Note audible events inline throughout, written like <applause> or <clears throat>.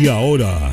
Y ahora,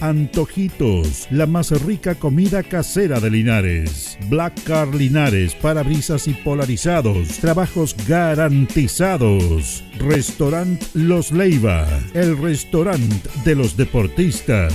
Antojitos. La más rica comida casera de Linares. Black Car Linares. Parabrisas y polarizados. Trabajos garantizados. Restaurant Los Leiva. El restaurante de los deportistas.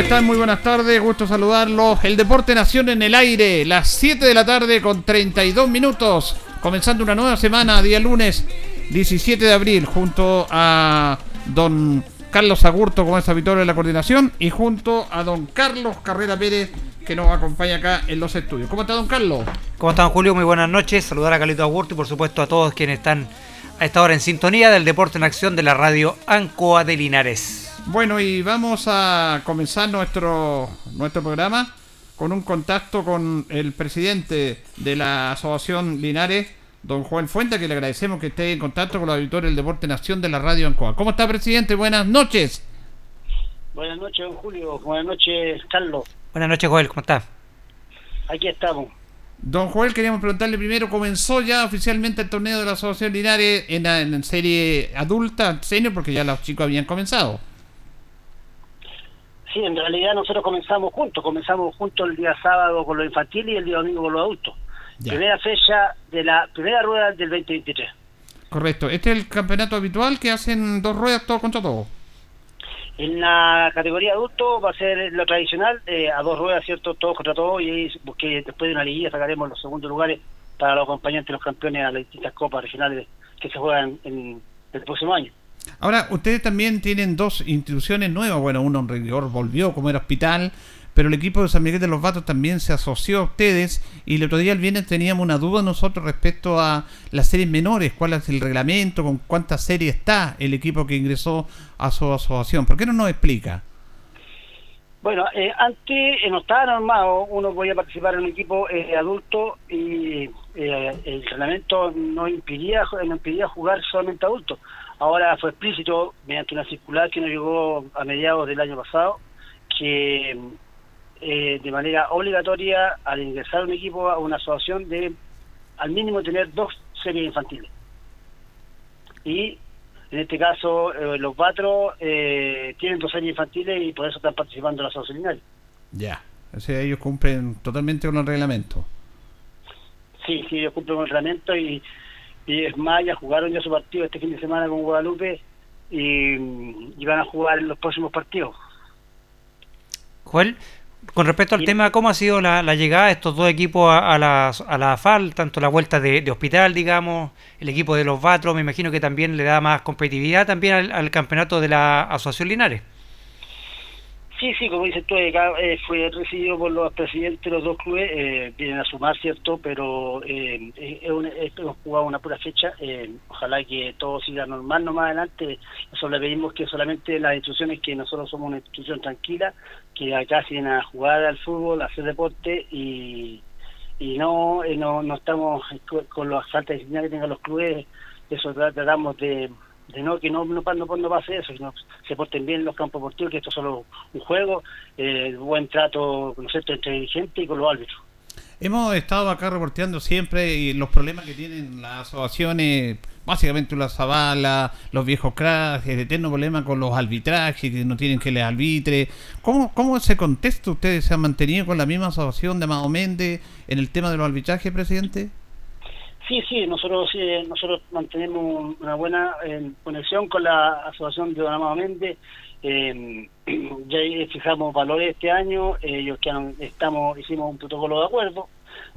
¿Cómo están? Muy buenas tardes, gusto saludarlos. El Deporte Nación en el aire, las 7 de la tarde con 32 minutos, comenzando una nueva semana, día lunes 17 de abril, junto a don Carlos Agurto, como es habitual en la coordinación, y junto a don Carlos Carrera Pérez, que nos acompaña acá en los estudios. ¿Cómo está don Carlos? ¿Cómo está don Julio? Muy buenas noches. Saludar a Carlito Agurto y por supuesto a todos quienes están a esta hora en sintonía del Deporte en Acción de la radio Ancoa de Linares. Bueno, y vamos a comenzar nuestro, nuestro programa con un contacto con el presidente de la Asociación Linares, don Juan Fuente, que le agradecemos que esté en contacto con los auditores del Deporte Nación de la Radio Ancoa. ¿Cómo está, presidente? Buenas noches. Buenas noches, don Julio. Buenas noches, Carlos. Buenas noches, Joel. ¿Cómo está? Aquí estamos. Don Joel, queríamos preguntarle primero, ¿comenzó ya oficialmente el torneo de la Asociación Linares en, en serie adulta, senior, porque ya los chicos habían comenzado? Sí, en realidad nosotros comenzamos juntos, comenzamos juntos el día sábado con los infantiles y el día domingo con los adultos. Primera fecha de la primera rueda del 2023. Correcto. ¿Este es el campeonato habitual que hacen dos ruedas todo contra todo? En la categoría adulto va a ser lo tradicional, eh, a dos ruedas, ¿cierto? Todos contra todos y porque después de una liguilla sacaremos los segundos lugares para los acompañantes, los campeones a las distintas copas regionales que se juegan en el próximo año. Ahora, ustedes también tienen dos instituciones nuevas. Bueno, uno en rigor volvió como era hospital, pero el equipo de San Miguel de los Vatos también se asoció a ustedes. Y el otro día, el viernes, teníamos una duda nosotros respecto a las series menores. ¿Cuál es el reglamento? ¿Con cuántas series está el equipo que ingresó a su asociación? ¿Por qué no nos explica? Bueno, eh, antes no estaba normado, uno podía participar en un equipo eh, adulto y eh, el reglamento no impidía, no impidía jugar solamente adultos Ahora fue explícito, mediante una circular que nos llegó a mediados del año pasado, que eh, de manera obligatoria, al ingresar un equipo a una asociación, de al mínimo tener dos series infantiles. Y en este caso, eh, los Batros eh, tienen dos series infantiles y por eso están participando en la asociación Ya, o sea, ellos cumplen totalmente con el reglamento. Sí, sí, ellos cumplen con el reglamento y, y es más, ya jugaron ya su partido este fin de semana con Guadalupe y, y van a jugar en los próximos partidos. Joel, con respecto al tema, ¿cómo ha sido la, llegada de estos dos equipos a, la, a la FAL? Tanto la vuelta de, hospital, digamos, el equipo de los Batros, me imagino que también le da más competitividad también al campeonato de la Asociación Linares. Sí, sí, como dices tú, eh, eh, fue recibido por los presidentes de los dos clubes, eh, vienen a sumar, ¿cierto? Pero eh, hemos jugado una pura fecha, ojalá que todo siga normal no más adelante, nosotros le pedimos que solamente las instrucciones que nosotros somos una institución tranquila, que acá se vienen a jugar al fútbol, a hacer deporte y, y no, no, no estamos con las faltas de disciplina que tengan los clubes, eso tratamos de de no que no, no, no, pase eso, sino se porten bien los campos deportivos, que esto es solo un juego, eh, buen trato entre gente y con los árbitros. Hemos estado acá reporteando siempre los problemas que tienen las asociaciones, básicamente la Zabala, los viejos cracks, el eterno problema con los arbitrajes, que no tienen que les arbitre. ¿Cómo, ¿Cómo ese contexto ustedes se han mantenido con la misma asociación de Mao Méndez en el tema de los arbitrajes, presidente? Sí, sí, nosotros nosotros mantenemos una buena eh, conexión con la asociación de Don Méndez. Eh, <clears throat> ya fijamos valores este año, ellos que estamos hicimos un protocolo de acuerdo,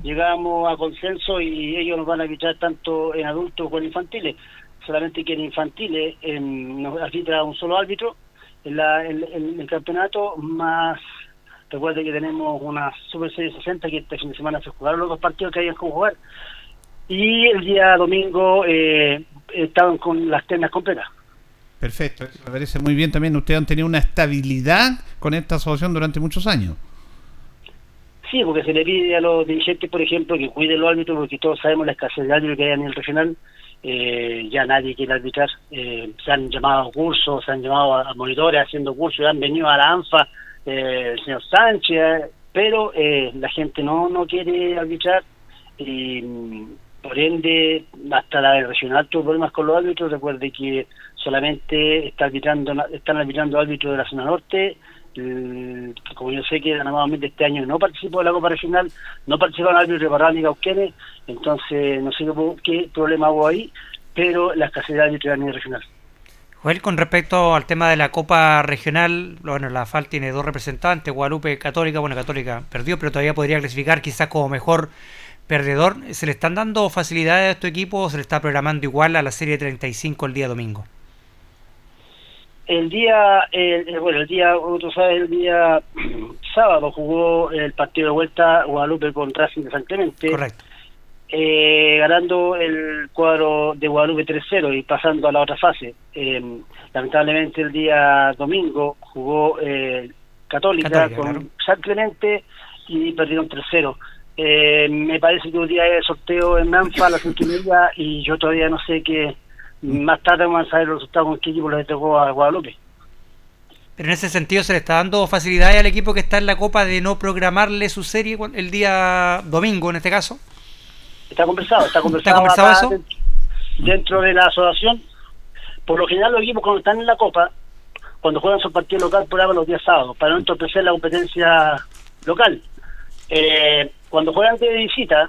llegamos a consenso y ellos nos van a arbitrar tanto en adultos como en infantiles. Solamente que en infantiles nos arbitra un solo árbitro en, la, en, el campeonato, más recuerde que tenemos una Super Serie 60 que este fin de semana se jugaron los dos partidos que habían que jugar y el día domingo eh, estaban con las ternas completas. Perfecto, me parece muy bien también. Ustedes han tenido una estabilidad con esta asociación durante muchos años. Sí, porque se le pide a los dirigentes, por ejemplo, que cuiden los árbitros, porque todos sabemos la escasez de árbitros que hay en el regional. Eh, ya nadie quiere arbitrar. Eh, se han llamado a cursos, se han llamado a, monitores haciendo cursos, han venido a la ANFA, eh, el señor Sánchez, pero la gente no, no quiere arbitrar. Y por ende, hasta la regional tuvo problemas con los árbitros. Recuerde que solamente está arbitrando, están arbitrando árbitros de la zona norte. como yo sé que nuevamente este año no participó de la Copa Regional, no participaron árbitros de Barral ni Cauquenes, entonces no sé qué, problema hubo ahí, pero la escasez de árbitros a nivel regional. Joel, con respecto al tema de la Copa Regional, bueno, la FAL tiene dos representantes, Guadalupe Católica, bueno, Católica perdió, pero todavía podría clasificar quizás como mejor perdedor, ¿se le están dando facilidades a este equipo o se le está programando igual a la serie 35 el día domingo? El día, el, bueno, el día, tú sabes, el día <clears throat> sábado jugó el partido de vuelta Guadalupe contra Racing de San Clemente. Correcto. Eh, ganando el cuadro de Guadalupe 3-0 y pasando a la otra fase. Eh, lamentablemente el día domingo jugó eh, Católica, con San Clemente y perdieron 3-0. Eh, me parece que un día hay sorteo en Manfa a las cinco y yo todavía no sé qué. Más tarde vamos a saber los resultados con qué equipo le tocó a Guadalupe. Pero en ese sentido, ¿se le está dando facilidad al equipo que está en la Copa de no programarle su serie el día domingo, en este caso? Está conversado, está conversado, eso? Dentro de la asociación. Por lo general, los equipos cuando están en la Copa, cuando juegan su partido local, programan los días sábados, para no entorpecer la competencia local. Eh, cuando juegan de visita,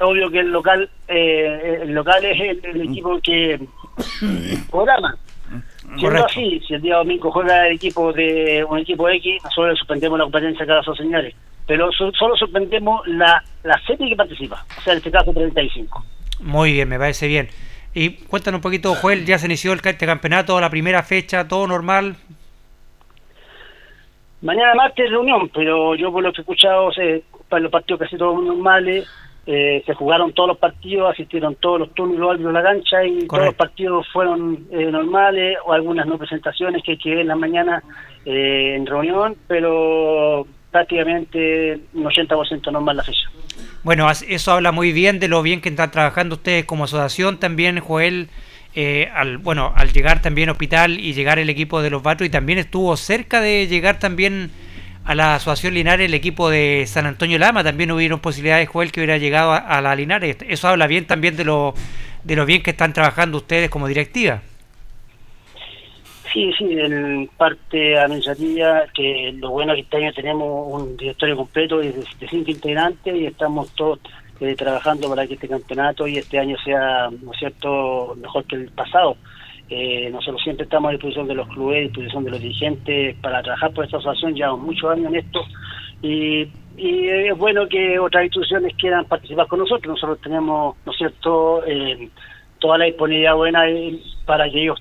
obvio que el local eh, el local es el, equipo que programa. Siendo así, si el día domingo juega el equipo de un equipo X, nosotros suspendemos la competencia cada dos señales. Pero solo suspendemos la, la serie que participa, o sea, en este caso 35. Muy bien, me parece bien. Y cuéntanos un poquito, Joel, ya se inició el este campeonato, la primera fecha, todo normal. Mañana martes reunión, pero yo por lo que he escuchado, se, para los partidos casi todos normales, eh, se jugaron todos los partidos, asistieron todos los turnos los árbitros a la cancha y todos los partidos fueron eh, normales o algunas no presentaciones que hay que ver en la mañana eh, en reunión, pero prácticamente un 80% normal la fecha. Bueno, eso habla muy bien de lo bien que están trabajando ustedes como asociación también, Joel, eh, al, bueno, al llegar también Hospital y llegar el equipo de los Vatos y también estuvo cerca de llegar también a la Asociación Linares el equipo de San Antonio Lama, también hubieron posibilidades, Joel, que hubiera llegado a, la Linares. Eso habla bien también de lo, de lo bien que están trabajando ustedes como directiva. Sí, sí, en parte administrativa, que lo bueno que este año tenemos un directorio completo de, de cinco integrantes y estamos todos eh, trabajando para que este campeonato y este año sea, ¿no cierto?, mejor que el pasado. Eh, nosotros siempre estamos a disposición de los clubes, a disposición de los dirigentes para trabajar por esta asociación, llevamos muchos años en esto y, es bueno que otras instituciones quieran participar con nosotros. Nosotros tenemos, ¿no es cierto?, eh, toda la disponibilidad buena para que ellos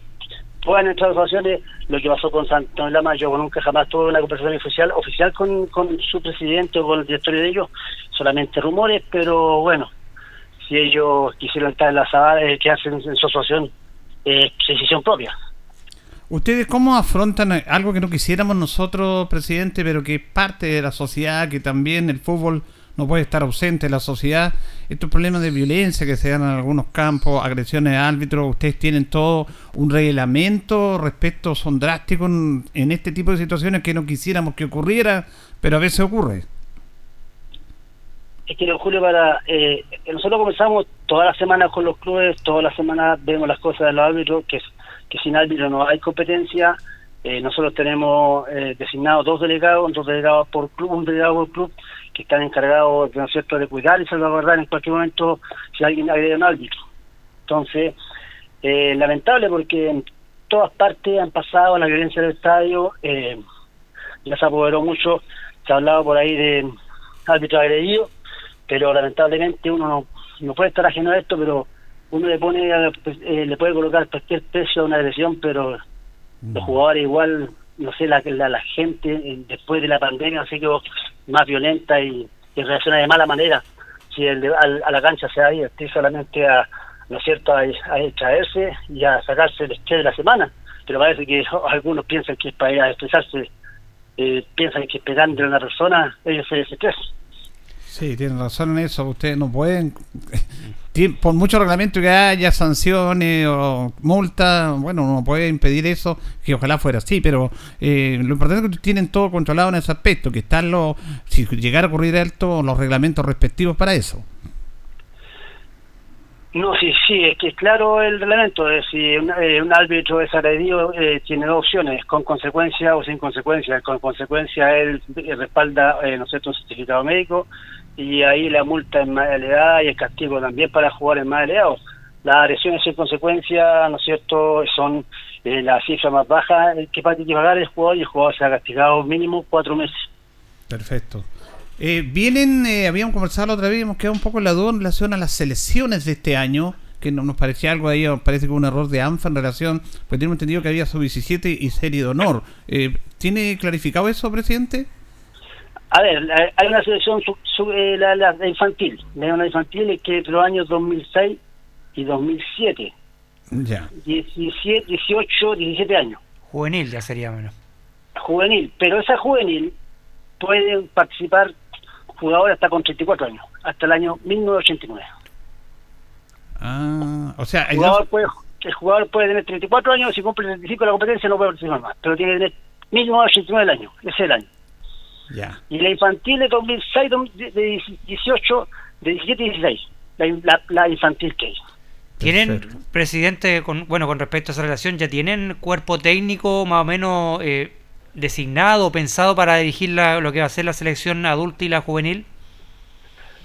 entrar a asociaciones. Lo que pasó con Santo Lama, yo nunca jamás tuve una conversación oficial, oficial con, con su presidente o con el directorio de ellos, solamente rumores, pero bueno, si ellos quisieron estar en la sala, eh, que hacen en su asociación eh, decisión propia. ¿Ustedes cómo afrontan algo que no quisiéramos nosotros, presidente, pero que es parte de la sociedad, que también el fútbol no puede estar ausente la sociedad? Estos problemas de violencia que se dan en algunos campos, agresiones a árbitros, ustedes tienen todo un reglamento respecto, son drásticos en, este tipo de situaciones que no quisiéramos que ocurriera, pero a veces ocurre. Es que Julio para eh, nosotros comenzamos todas las semanas con los clubes todas las semanas vemos las cosas de los árbitros que sin árbitro no hay competencia eh, nosotros tenemos eh, designados dos delegados dos delegados por club un delegado por club que están encargados ¿no cierto? de cuidar y salvaguardar en cualquier momento si alguien agrede a un árbitro entonces eh, lamentable porque en todas partes han pasado la violencia del estadio ya se apoderó mucho se ha hablado por ahí de árbitros agredidos pero lamentablemente uno no, no puede estar ajeno a esto, pero uno le pone eh, le puede colocar cualquier precio a una agresión, pero los jugadores igual, no sé, la, la, gente eh, después de la pandemia así que más violenta y, reacciona de mala manera. Si el a, la cancha se va a ir solamente a, ¿no es cierto?, a, a extraerse y a sacarse el estrés de la semana. Pero parece que <laughs> algunos piensan que para ir a expresarse, eh, piensan que pegando a una persona ellos se desestresan. Sí, tienen razón en eso. Ustedes no pueden, por mucho reglamento que haya, sanciones o multas, bueno, no puede impedir eso, que ojalá fuera así, pero eh, lo importante es que tienen todo controlado en ese aspecto, que están los, si llegara a ocurrir alto, los reglamentos respectivos para eso. No, sí, sí, es que es claro el reglamento. Es si un, eh, árbitro es agredido, eh, tiene dos opciones, con consecuencia o sin consecuencia. Con consecuencia, él respalda, eh, no sé, un certificado médico y ahí la multa es más elevada y el castigo también para jugar es más elevado. Las agresiones sin consecuencia, ¿no es cierto?, son eh, la cifra más baja que va a pagar el jugador y el jugador se ha castigado mínimo cuatro meses. Perfecto. Eh, vienen, eh, habíamos conversado la otra vez, hemos quedado un poco en la duda en relación a las selecciones de este año, que no, nos parecía algo ahí, parece que un error de ANFA en relación, pues tenemos entendido que había sub-17 y serie de honor. Eh, ¿Tiene clarificado eso, presidente? A ver, hay una selección eh, la, infantil, la infantil que entre los años 2006 y 2007. Ya. 17, 18, 17 años. Juvenil ya sería menos. Juvenil, pero esa juvenil puede participar jugadores hasta con 34 años, hasta el año 1989. Ah, o sea, el jugador, puede, el jugador puede tener 34 años, si cumple 35 la competencia no puede participar más, pero tiene que tener 1989 el año, ese es el año. Y la infantil de 2006, de 18, de 17 y 16, la, la, infantil que hay. ¿Tienen, presidente, con, bueno, con respecto a esa relación, ya tienen cuerpo técnico más o menos eh, designado, pensado para dirigir lo que va a ser la selección adulta y la juvenil?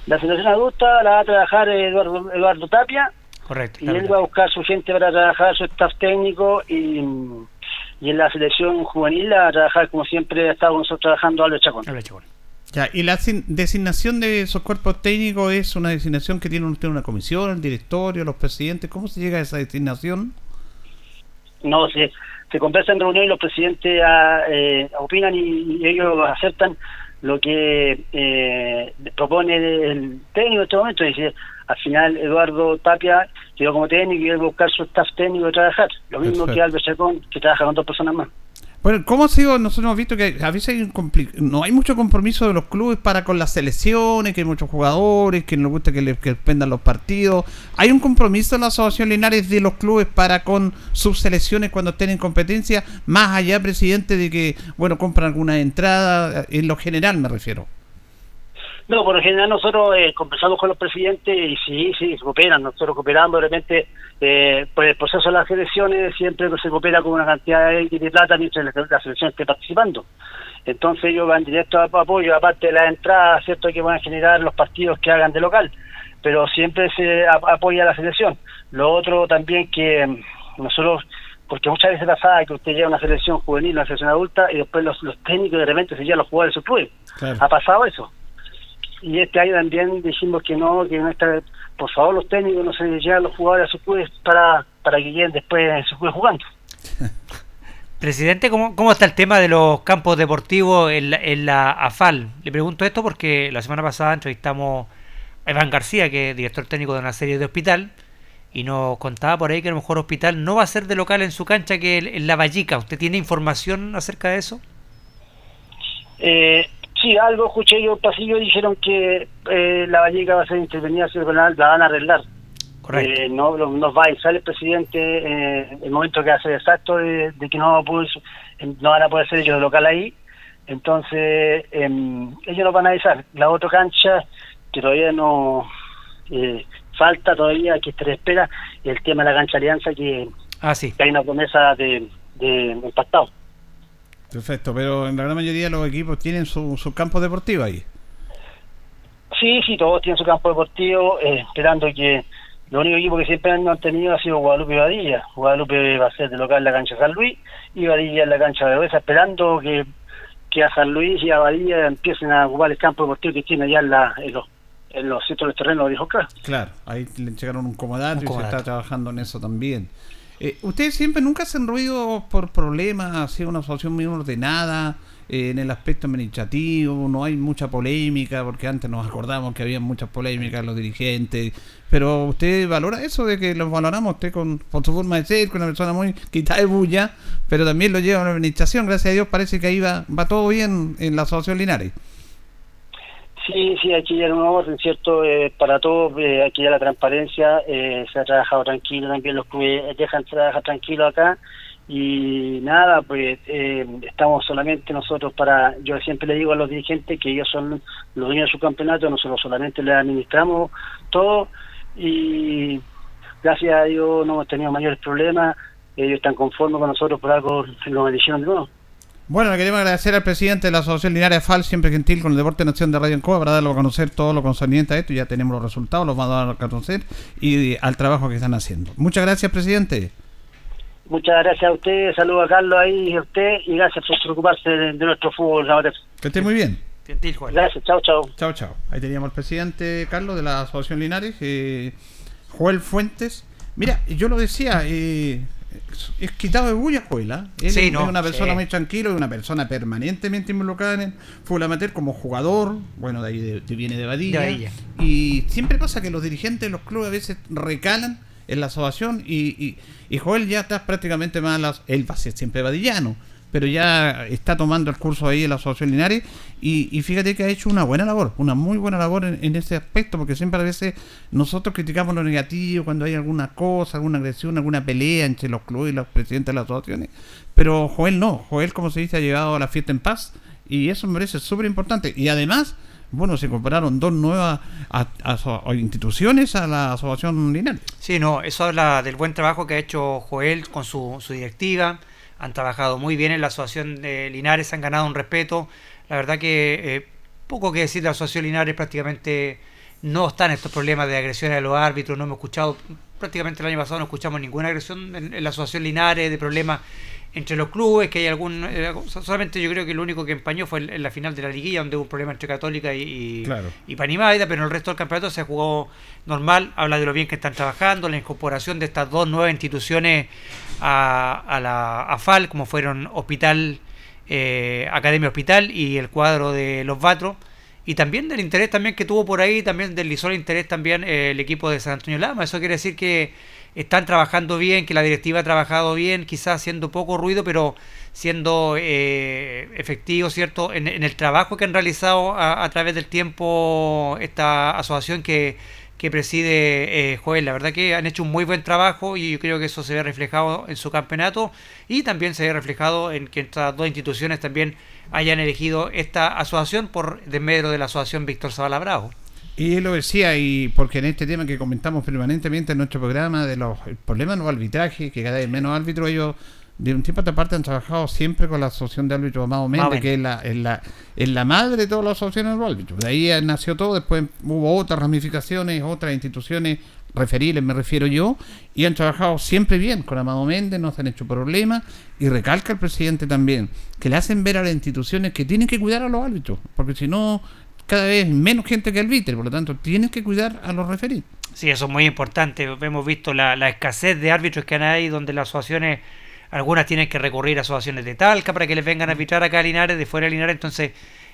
La selección adulta la va a trabajar Eduardo, Eduardo Tapia. Correcto. Y él va a buscar su gente para trabajar, su staff técnico y y en la selección juvenil a trabajar como siempre ha estado nosotros trabajando Albert Chacón. Chacón. Ya, y la designación de esos cuerpos técnicos es una designación que tiene usted una comisión, el directorio, los presidentes. ¿Cómo se llega a esa designación? No, se, se conversa en reunión y los presidentes ah, eh, opinan y, ellos aceptan lo que eh, propone el técnico en este momento. Dice, al final Eduardo Tapia quedó como técnico y él buscar su staff técnico de trabajar. Lo mismo que Albert Chacón, que trabaja con dos personas más. Bueno, ¿cómo ha sido? Nosotros hemos visto que a veces no hay mucho compromiso de los clubes para con las selecciones, que hay muchos jugadores, que nos gusta que les que los partidos. ¿Hay un compromiso en la Asociación Linares de los clubes para con sus selecciones cuando estén en competencia? Más allá, presidente, de que, bueno, compran alguna entrada, en lo general me refiero. No, por lo general nosotros eh, conversamos con los presidentes y sí, sí, se cooperan. Nosotros cooperamos, de repente, eh, por el proceso de las elecciones siempre se coopera con una cantidad de, plata mientras la, selección esté participando. Entonces ellos van directo a apoyo, aparte de la entrada, ¿cierto? Que van a generar los partidos que hagan de local, pero siempre se apoya a la selección. Lo otro también que mm, nosotros porque muchas veces pasa que usted lleva una selección juvenil, una selección adulta, y después los, técnicos de repente se llevan los jugadores de su club. Ha pasado eso y este año también dijimos que no, que no está, por favor los técnicos no se llevan los jugadores a sus clubes para, para que lleguen después en sus clubes jugando. <laughs> Presidente, ¿cómo, ¿cómo está el tema de los campos deportivos en la, en la AFAL? Le pregunto esto porque la semana pasada entrevistamos a Iván García, que es director técnico de una serie de hospital, y nos contaba por ahí que a lo mejor hospital no va a ser de local en su cancha que en La Vallica. ¿Usted tiene información acerca de eso? Eh, Sí, algo escuché yo pasillo dijeron que eh, la Valleca va a ser intervenida, la van a arreglar. Correcto. Eh, no nos va a sale el presidente eh, el momento que hace exacto de, que no, no van a poder ser ellos de local ahí. Entonces, em, ellos nos van a avisar. La otra cancha, que todavía no eh, falta todavía, que esté espera, el tema de la cancha Alianza, que, ah, sí. hay una promesa de, de impactado. Perfecto, pero en la gran mayoría de los equipos tienen su, su campo deportivo ahí. Sí, sí, todos tienen su campo deportivo, eh, esperando que lo único equipo que siempre han tenido ha sido Guadalupe y Badilla. Guadalupe va a ser de local en la cancha de San Luis y Badilla en la cancha de Oesa, esperando que, que a San Luis y a Badilla empiecen a ocupar el campo deportivo que tiene allá en, la, en los en los sitios de terreno dijo claro. Claro, ahí le llegaron un comodato, y se está trabajando en eso también. Eh, ¿Ustedes siempre nunca hacen ruido por problemas, ha sido una asociación muy ordenada eh, en el aspecto administrativo? No hay mucha polémica, porque antes nos acordamos que había muchas polémicas los dirigentes. Pero usted valora eso de que los valoramos usted con, su forma de ser, con una persona muy quitada de bulla, pero también lo lleva a la administración. Gracias a Dios parece que ahí va, va todo bien en la asociación Linares. Sí, sí, aquí hay un orden, ¿cierto? Eh, para todos, eh, aquí ya la transparencia, eh, se ha trabajado tranquilo, también los clubes dejan trabajar tranquilo acá y nada, pues estamos solamente nosotros para, yo siempre le digo a los dirigentes que ellos son los dueños de su campeonato, nosotros solamente les administramos todo y gracias a Dios no hemos tenido mayores problemas, ellos están conformes con nosotros por algo, lo me dijeron de nuevo. Bueno, le queremos agradecer al presidente de la Asociación Linares FAL, siempre gentil con el Deporte Nación de Radio Encoa, para darlo a conocer todo lo concerniente a esto. Ya tenemos los resultados, los vamos a dar a conocer y al trabajo que están haciendo. Muchas gracias, presidente. Muchas gracias a usted, saludo a Carlos ahí y a usted y gracias por preocuparse de, nuestro fútbol. Que esté muy bien. Gentil, Juan. Gracias, chao, chao. Chao, chao. Ahí teníamos al presidente Carlos de la Asociación Linares, eh, Joel Fuentes. Mira, yo lo decía, eh, es quitado de bulla escuela. Él es una persona muy tranquila una persona permanentemente involucrada en el fútbol amateur como jugador. Bueno, de ahí viene de Badilla. Y siempre pasa que los dirigentes de los clubes a veces recalan en la asociación y, y, Joel ya está prácticamente más. él va a ser siempre vadillano pero ya está tomando el curso ahí en la Asociación Linares y, fíjate que ha hecho una buena labor, una muy buena labor en, ese aspecto, porque siempre a veces nosotros criticamos lo negativo cuando hay alguna cosa, alguna agresión, alguna pelea entre los clubes y los presidentes de las asociaciones, pero Joel no, Joel como se dice ha llegado a la fiesta en paz y eso me parece súper importante y además bueno, se compararon dos nuevas instituciones a la Asociación Linares. Sí, no, eso habla del buen trabajo que ha hecho Joel con su directiva, han trabajado muy bien en la Asociación de Linares, han ganado un respeto. La verdad que eh, poco que decir de la Asociación Linares, prácticamente no están estos problemas de agresiones a los árbitros, no hemos escuchado, prácticamente el año pasado no escuchamos ninguna agresión en, la Asociación Linares, de problemas entre los clubes, que hay algún... Eh, solamente yo creo que lo único que empañó fue en la final de la liguilla, donde hubo un problema entre Católica y, y, Panimaida, pero en el resto del campeonato se jugó normal, habla de lo bien que están trabajando, la incorporación de estas dos nuevas instituciones a, la AFAL, como fueron Hospital, eh, Academia Hospital y el cuadro de los Vatros. y también del interés también que tuvo por ahí, también deslizó el interés también eh, el equipo de San Antonio Lama. Eso quiere decir que están trabajando bien, que la directiva ha trabajado bien, quizás haciendo poco ruido, pero siendo eh, efectivo, ¿cierto?, en, el trabajo que han realizado a, través del tiempo esta asociación que, que preside eh, Joel. La verdad que han hecho un muy buen trabajo y yo creo que eso se ve reflejado en su campeonato y también se ve reflejado en que estas dos instituciones también hayan elegido esta asociación por desmedro de la asociación Víctor Zavala Bravo. Y él lo decía, y porque en este tema que comentamos permanentemente en nuestro programa de los problemas de los arbitrajes, que cada vez menos árbitros, ellos de un tiempo a esta parte han trabajado siempre con la asociación de árbitros Amado Méndez, que es la, es, la, es la madre de todas las asociaciones de árbitros. De ahí nació todo, después hubo otras ramificaciones, otras instituciones referibles, me refiero yo, y han trabajado siempre bien con Amado Méndez, no se han hecho problemas, y recalca el presidente también, que le hacen ver a las instituciones que tienen que cuidar a los árbitros, porque si no cada vez menos gente que arbitre, por lo tanto tienes que cuidar a los referidos. Sí, eso es muy importante. Hemos visto la, escasez de árbitros que hay donde las asociaciones, algunas tienen que recurrir a asociaciones de Talca para que les vengan a arbitrar acá a Linares, de fuera de Linares. Entonces,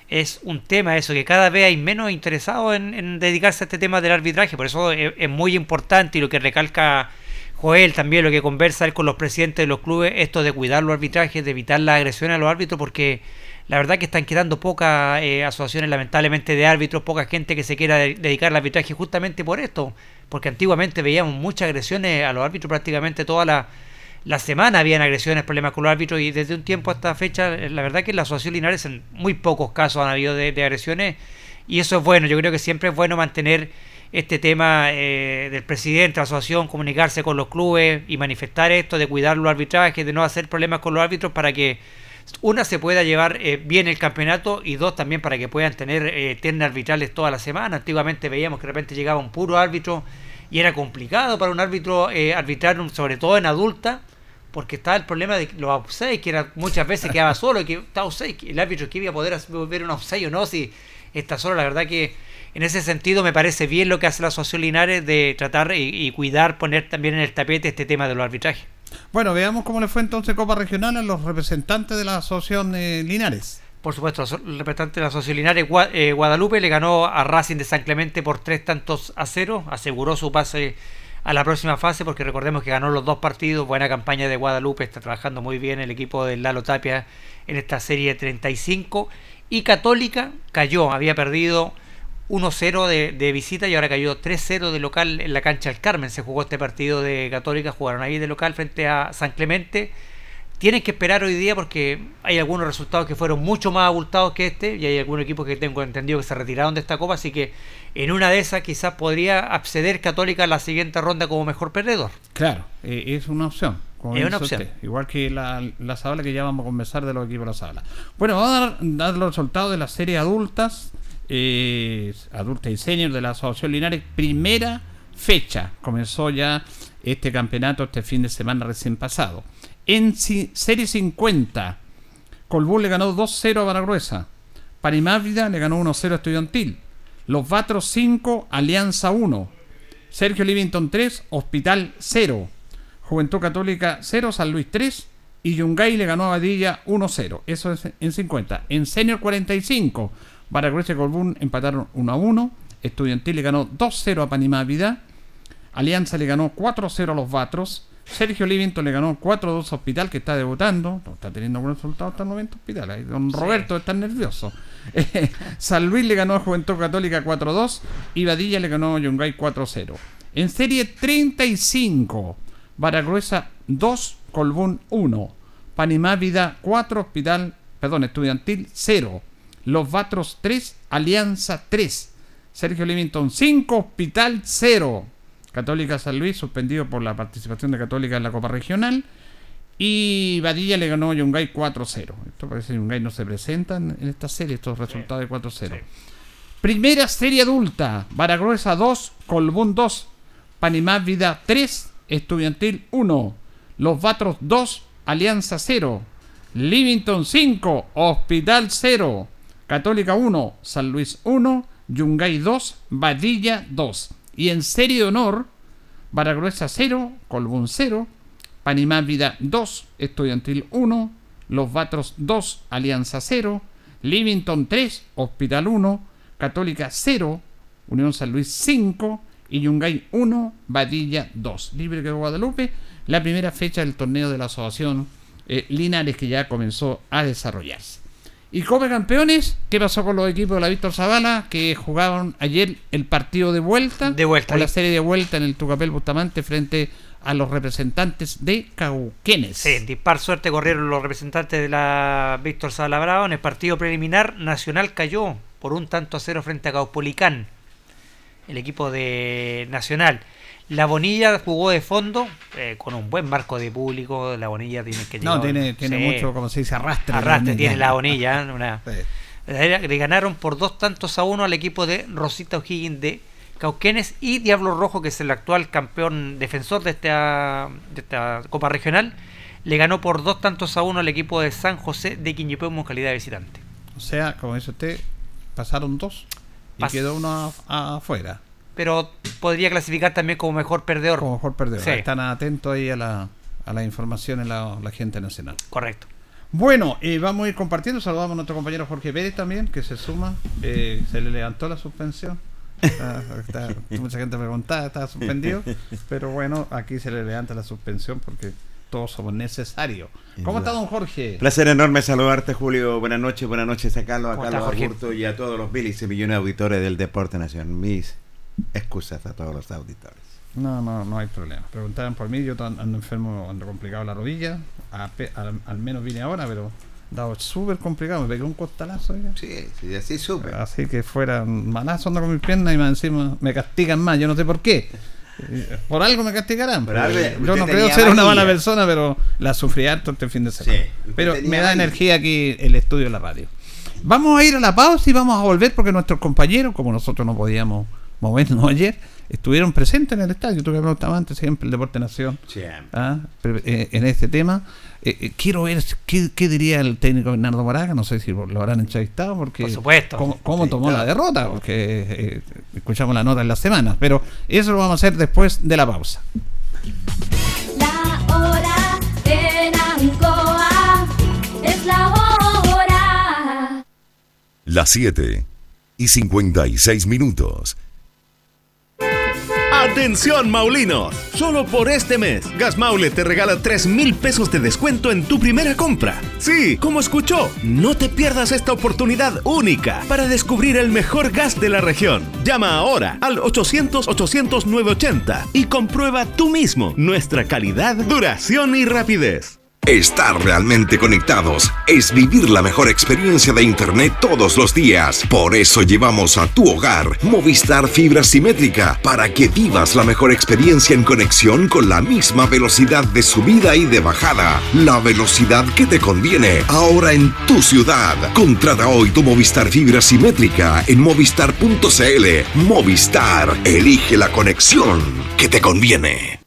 es un tema eso, que cada vez hay menos interesados en, dedicarse a este tema del arbitraje. Por eso es, muy importante y lo que recalca Joel también, lo que conversa él con los presidentes de los clubes, esto de cuidar los arbitrajes, de evitar la agresión a los árbitros, porque la verdad que están quedando pocas eh, asociaciones lamentablemente de árbitros, poca gente que se quiera dedicar al arbitraje justamente por esto, porque antiguamente veíamos muchas agresiones a los árbitros prácticamente toda la, la semana habían agresiones, problemas con los árbitros y desde un tiempo hasta fecha eh, la verdad que en la asociación Linares en muy pocos casos han habido de, agresiones y eso es bueno, yo creo que siempre es bueno mantener este tema eh, del presidente de la asociación, comunicarse con los clubes y manifestar esto, de cuidar los arbitrajes, de no hacer problemas con los árbitros para que una se pueda llevar eh, bien el campeonato y dos también para que puedan tener eh, arbitrales toda la semana. Antiguamente veíamos que de repente llegaba un puro árbitro y era complicado para un árbitro eh, arbitrar, sobre todo en adulta, porque estaba el problema de los offside, que era, muchas veces quedaba <laughs> solo, que estaba el árbitro que iba a poder ver un offside o no, si está solo, la verdad que en ese sentido me parece bien lo que hace la Asociación Linares de tratar y, y cuidar, poner también en el tapete este tema de los arbitrajes. Bueno, veamos cómo le fue entonces Copa Regional a los representantes de la Asociación eh, Linares. Por supuesto, el representante de la Asociación Linares, eh, Guadalupe, le ganó a Racing de San Clemente por tres tantos a cero, aseguró su pase a la próxima fase porque recordemos que ganó los dos partidos, buena campaña de Guadalupe, está trabajando muy bien el equipo de Lalo Tapia en esta serie 35 y Católica cayó, había perdido 1-0 de, visita y ahora cayó 3-0 de local en la cancha del Carmen. Se jugó este partido de Católica, jugaron ahí de local frente a San Clemente. Tienen que esperar hoy día porque hay algunos resultados que fueron mucho más abultados que este y hay algunos equipos que tengo entendido que se retiraron de esta copa, así que en una de esas quizás podría acceder Católica a la siguiente ronda como mejor perdedor. Claro, eh, es una opción. es una opción. Igual que la, la sala que ya vamos a conversar de los equipos de la sala. Bueno, vamos a dar, dar los resultados de la serie adultas eh, adulta y senior de la Asociación Linares, primera fecha. Comenzó ya este campeonato este fin de semana recién pasado. En Serie 50, Colbún le ganó 2-0 a Baragruesa. Parimávida le ganó 1-0 a Estudiantil. Los Vatros 5, Alianza 1. Sergio Livington 3, Hospital 0. Juventud Católica 0, San Luis 3. Y Yungay le ganó a Badilla 1-0. Eso es en 50. En Senior 45, Baragruesa y Colbún empataron 1 a 1. Estudiantil le ganó 2-0 a Panimávida. Alianza le ganó 4-0 a los Vatros. Sergio Livington le ganó 4-2 a Hospital, que está debutando. está teniendo buenos resultados hasta el momento Hospital. Don Roberto está nervioso. <laughs> San Luis le ganó a Juventud Católica 4-2. Y Badilla le ganó a Yungay 4-0. En serie 35, Baragruesa 2, Colbún 1. Panimávida 4, Hospital, perdón, Estudiantil 0. Los Vatros 3, Alianza 3. Sergio Livington 5, Hospital 0. Católica San Luis suspendido por la participación de Católica en la Copa Regional. Y Badilla le ganó a Yungay 4-0. Esto parece que Yungay no se presenta en esta serie, estos resultados de 4-0. Primera serie adulta. Baragruesa 2, Colbún 2, Panimá Vida 3, Estudiantil 1. Los Vatros 2, Alianza 0. Livington 5, Hospital 0. Católica 1, San Luis 1, Yungay 2, Badilla 2. Y en serie de honor, Baragruesa 0, Colbún 0, Panimá Vida 2, Estudiantil 1, Los Vatros 2, Alianza 0, Livington 3, Hospital 1, Católica 0, Unión San Luis 5 y Yungay 1, Badilla 2. Libre de Guadalupe, la primera fecha del torneo de la Asociación eh, Linares que ya comenzó a desarrollarse. Y Copa Campeones, ¿qué pasó con los equipos de la Víctor Zavala que jugaron ayer el partido de vuelta? De vuelta. O la serie de vuelta en el Tucapel Bustamante frente a los representantes de Cauquenes. Sí, dispar suerte corrieron los representantes de la Víctor Zavala Bravo. En el partido preliminar, Nacional cayó por un tanto a cero frente a Caupolicán, el equipo de Nacional. La Bonilla jugó de fondo eh, con un buen marco de público. La Bonilla tiene que No, tiene, tiene sí, mucho, como se dice, arrastre. arrastre la tiene la Bonilla. ¿eh? Una, Sí. le ganaron por dos tantos a uno al equipo de Rosita O'Higgins de Cauquenes y Diablo Rojo, que es el actual campeón defensor de esta, de esta Copa Regional. Le ganó por dos tantos a uno al equipo de San José de Quiñipemo en calidad de visitante. O sea, como dice usted, pasaron dos y Pas- quedó uno afuera. Pero podría clasificar también como mejor perdedor. Como mejor perdedor. Sí. Están atentos ahí a la, a la información en la, la gente nacional. Correcto. Bueno, eh, vamos a ir compartiendo. Saludamos a nuestro compañero Jorge Pérez también, que se suma. Eh, se le levantó la suspensión. Está- está- mucha gente preguntaba, estaba suspendido. Pero bueno, aquí se le levanta la suspensión porque todos somos necesarios. ¿Cómo está, don Jorge? Placer enorme saludarte, Julio. Buenas noches, buenas noches a Carlos, a ¿Cómo Carlos? Augusto y a todos los miles y millones de auditores del Deporte Nacional. Mis excusas a todos los auditores. No, no, no hay problema. Preguntaban por mí, yo ando enfermo, ando complicado la rodilla. Al, al menos vine ahora, pero dado súper complicado. Me pegué un costalazo. oiga. Sí, sí, así supe. Así que fuera malazo ando con mis piernas y más encima me castigan más. Yo no sé por qué. Eh, Por algo me castigarán. Algo, yo no creo ser una mala persona, pero la sufrí harto este fin de semana. Sí, pero me da manía. energía aquí el estudio de la radio. Vamos a ir a la pausa y vamos a volver porque nuestros compañeros, como nosotros no podíamos movernos <laughs> ayer, estuvieron presentes en el estadio. Tú que preguntabas antes, siempre el Deporte Nación. Siempre. ¿ah? Eh, en este tema. Eh, eh, quiero ver qué, qué diría el técnico Bernardo Moraga, no sé si lo habrán entrevistado, porque Por supuesto. cómo, cómo Sí, tomó claro. la derrota, porque eh, escuchamos la nota en las semanas, pero eso lo vamos a hacer después de la pausa. La hora en Ancoa es la hora. Las 7 y 56 minutos. Atención Maulinos, solo por este mes, Gas Maule te regala 3 mil pesos de descuento en tu primera compra. Sí, como escuchó, no te pierdas esta oportunidad única para descubrir el mejor gas de la región. Llama ahora al 800-800-980 y comprueba tú mismo nuestra calidad, duración y rapidez. Estar realmente conectados es vivir la mejor experiencia de Internet todos los días. Por eso llevamos a tu hogar Movistar Fibra Simétrica para que vivas la mejor experiencia en conexión con la misma velocidad de subida y de bajada. La velocidad que te conviene ahora en tu ciudad. Contrata hoy tu Movistar Fibra Simétrica en movistar.cl. Movistar, elige la conexión que te conviene.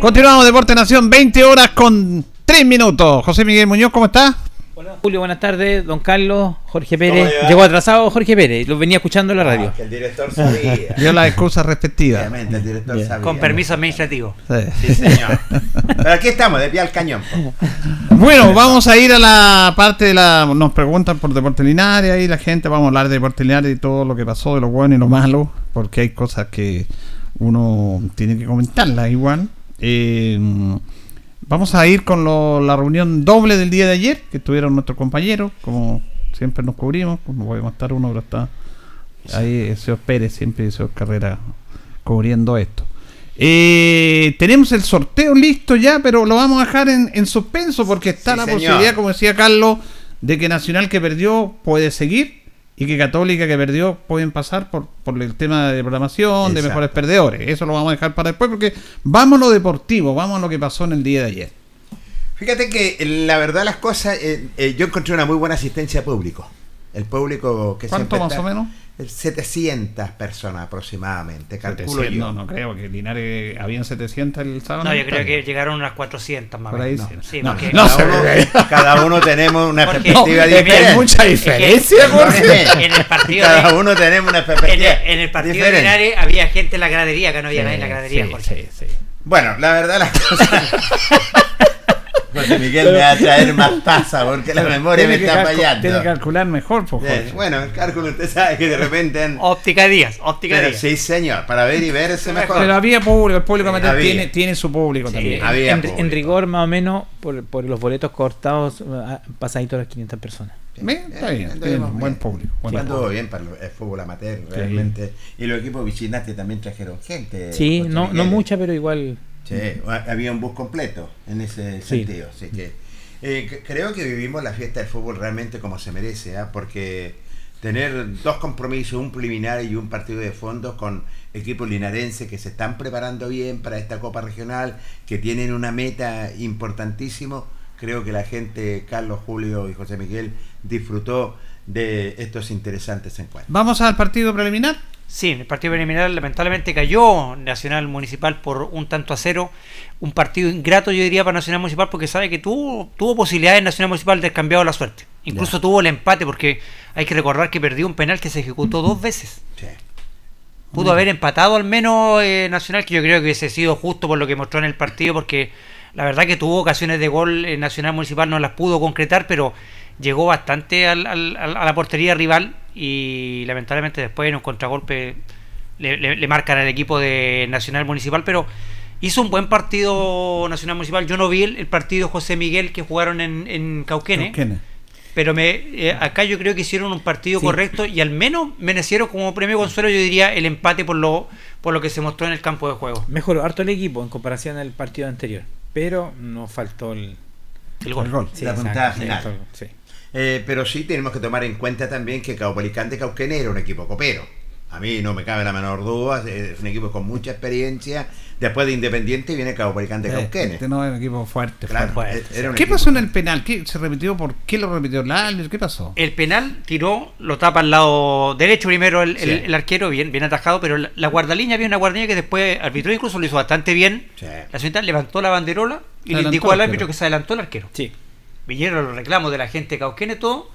Continuamos Deporte Nación, 20 horas con 3 minutos. José Miguel Muñoz, ¿cómo está? Julio, buenas tardes. Don Carlos, Jorge ¿Cómo Pérez. Llegó atrasado Jorge Pérez. Lo venía escuchando en la radio. Ah, que el director sabía. <laughs> Dio las excusas respectivas. Obviamente, el director Bien. sabía. Con permiso administrativo. Sí. Sí, señor. Pero aquí estamos, de pie al cañón. po. Bueno, vamos a ir a la parte de la. Nos preguntan por Deporte Linares, ahí la gente, vamos a hablar de Deporte Linares y todo lo que pasó, de lo bueno y lo malo, porque hay cosas que uno tiene que comentarlas igual. Eh, vamos a ir con lo- la reunión doble del día de ayer, que estuvieron nuestros compañeros, como siempre nos cubrimos, no podemos estar uno, pero está ahí el señor Pérez, siempre el señor Carrera cubriendo esto. Eh, tenemos el sorteo listo ya, pero lo vamos a dejar en, en suspenso porque está Sí, la señor. posibilidad, como decía Carlos, de que Nacional que perdió puede seguir y que Católica que perdió pueden pasar por, por el tema de programación, de mejores perdedores. Eso lo vamos a dejar para después porque vamos a lo deportivo, vamos a lo que pasó en el día de ayer. Fíjate que la verdad las cosas, eh, eh, yo encontré una muy buena asistencia público. El público que ¿Cuánto más está- o menos? eh, 700 personas aproximadamente, calculo 700, yo. no, no creo que Linares habían 700 el sábado. No, en yo creo que llegaron unas 400 más o Por ahí menos. sí. Sí, No, porque- no cada, uno, <laughs> cada uno tenemos una Porque- perspectiva No, que hay diferente. mucha diferencia, Jorge. en el partido Cada de- uno tenemos una En perspectiva el, en el partido de diferente. Linares había gente en la gradería, que no había nadie en la gradería. Sí, Jorge. sí, sí. Bueno, la verdad las cosas... <laughs> José Miguel me va a traer más taza porque la memoria me Tiene está fallando. Tiene que calcular mejor, pues, Eh, Jorge. Bueno, el cálculo usted sabe que de repente... han- Óptica Díaz, óptica Pero Díaz. sí, señor, para ver y verse mejor. Pero había público, el público Sí, amateur había. tiene, tiene su público Sí, también. había en, público. en rigor, más o menos, por, por los boletos cortados, ah, pasaditos las 500 personas. Bien, está Eh, bien, tiene bien. buen público. buen Sí, anduvo público. bien para el fútbol amateur, realmente. Y los equipos Vichinati también trajeron gente. Sí, no, no mucha, pero igual. Sí, había un bus completo en ese Sí. sentido. Así que eh, c- creo que vivimos la fiesta del fútbol realmente como se merece, ¿ah? porque tener dos compromisos, un preliminar y un partido de fondo con equipos linarenses que se están preparando bien para esta Copa Regional, que tienen una meta importantísimo, creo que la gente, Carlos, Julio y José Miguel, disfrutó de estos interesantes encuentros. Vamos al partido preliminar. Sí, el partido preliminar lamentablemente cayó Nacional Municipal por un tanto a cero. Un partido ingrato, yo diría, para Nacional Municipal porque sabe que tuvo, tuvo posibilidades Nacional Municipal de cambiar la suerte. Incluso tuvo el empate porque hay que recordar que perdió un penal que se ejecutó dos veces. Sí. Pudo haber empatado al menos eh, Nacional, que yo creo que hubiese sido justo por lo que mostró en el partido, porque la verdad que tuvo ocasiones de gol en Nacional Municipal, no las pudo concretar, pero llegó bastante al- al- a la portería rival y lamentablemente después en un contragolpe le, le- le marcan al equipo de Nacional Municipal, pero hizo un buen partido Nacional Municipal. Yo no vi el, el partido José Miguel que jugaron en, en Cauquene. Pero me, eh, acá yo creo que hicieron un partido Sí. correcto y al menos merecieron como premio consuelo, yo diría, el empate por lo, por lo que se mostró en el campo de juego. Mejoró harto el equipo en comparación al partido anterior. Pero nos faltó el. El gol. El gol. Sí, La puntada final. sí. Eh, pero sí tenemos que tomar en cuenta también que Caupolicán de Cauquenes era un equipo copero. A mí no me cabe la menor duda, es un equipo con mucha experiencia. Después de Independiente viene Caupolicán de Eh, Cauquenes. Este no es un equipo fuerte. Claro, fuerte. era un ¿Qué equipo- pasó en el penal? ¿Qué se repitió? ¿Por qué lo repitió el árbitro? ¿Qué pasó? El penal tiró, lo tapa al lado derecho primero el, el- Sí. el arquero, bien, bien atajado, pero la, la guardalínea había una guardalínea que después arbitró, incluso lo hizo bastante bien. Sí. La señorita levantó la banderola y le indicó al árbitro que se adelantó el arquero. Sí. Vinieron los reclamos de la gente de Cauquene todo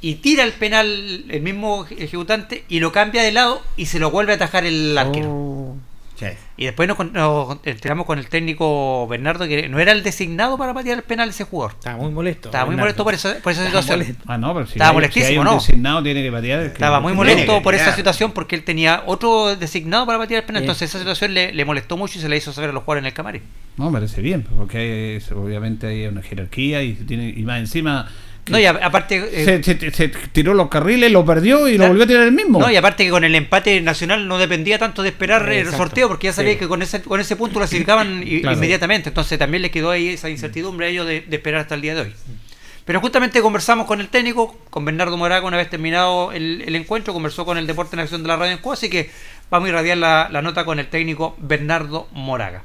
y tira el penal el mismo ejecutante y lo cambia de lado y se lo vuelve a atajar el arquero. Oh. Sí. Y después nos, con- nos enteramos con el técnico Bernardo que no era el designado para patear el penal ese jugador. Estaba muy molesto. Estaba muy molesto por esa, por esa Estaba situación. molesto. Ah, no, pero si Estaba hay, molestísimo, si hay un ¿no? designado tiene que patear. el Estaba muy que- molesto por esa situación porque él tenía otro designado para patear el penal. Entonces esa situación le, le molestó mucho y se le hizo saber a los jugadores en el camarín. No, parece bien, porque es- obviamente hay una jerarquía y, tiene, y más encima... No, y a- aparte... eh, se, se- se tiró los carriles, lo perdió y lo volvió a tirar el mismo. No, y aparte que con el empate nacional no dependía tanto de esperar el Exacto. sorteo, porque ya sabía Sí. que con ese, con ese punto clasificaban Claro. inmediatamente. Entonces también les quedó ahí esa incertidumbre a ellos de, de esperar hasta el día de hoy. Pero justamente conversamos con el técnico, con Bernardo Moraga, una vez terminado el, el encuentro, conversó con el Deporte en Acción de la Radio en Cuba, así que vamos a irradiar la, la nota con el técnico Bernardo Moraga.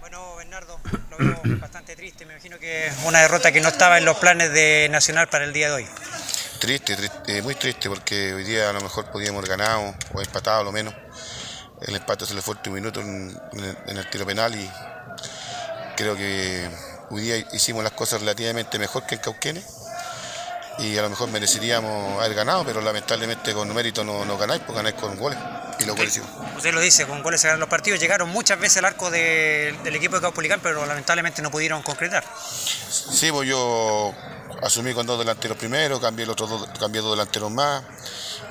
Bueno, Bernardo, lo veo bastante triste. Imagino que es una derrota que no estaba en los planes de Nacional para el día de hoy. Triste, triste, eh, muy triste porque hoy día a lo mejor podíamos haber ganado o empatado a lo menos. El empate se le fue último minuto en, en el, en el tiro penal y creo que hoy día hicimos las cosas relativamente mejor que en Cauquenes y a lo mejor mereceríamos haber ganado, pero lamentablemente con mérito no, no ganáis, pues ganáis con goles y los goles. Usted lo dice, con goles se ganan los partidos. Llegaron muchas veces al arco de- del equipo de Caupolicán, pero lamentablemente no pudieron concretar. Sí, pues yo asumí con dos delanteros primero, cambié los otros dos, cambié dos delanteros más,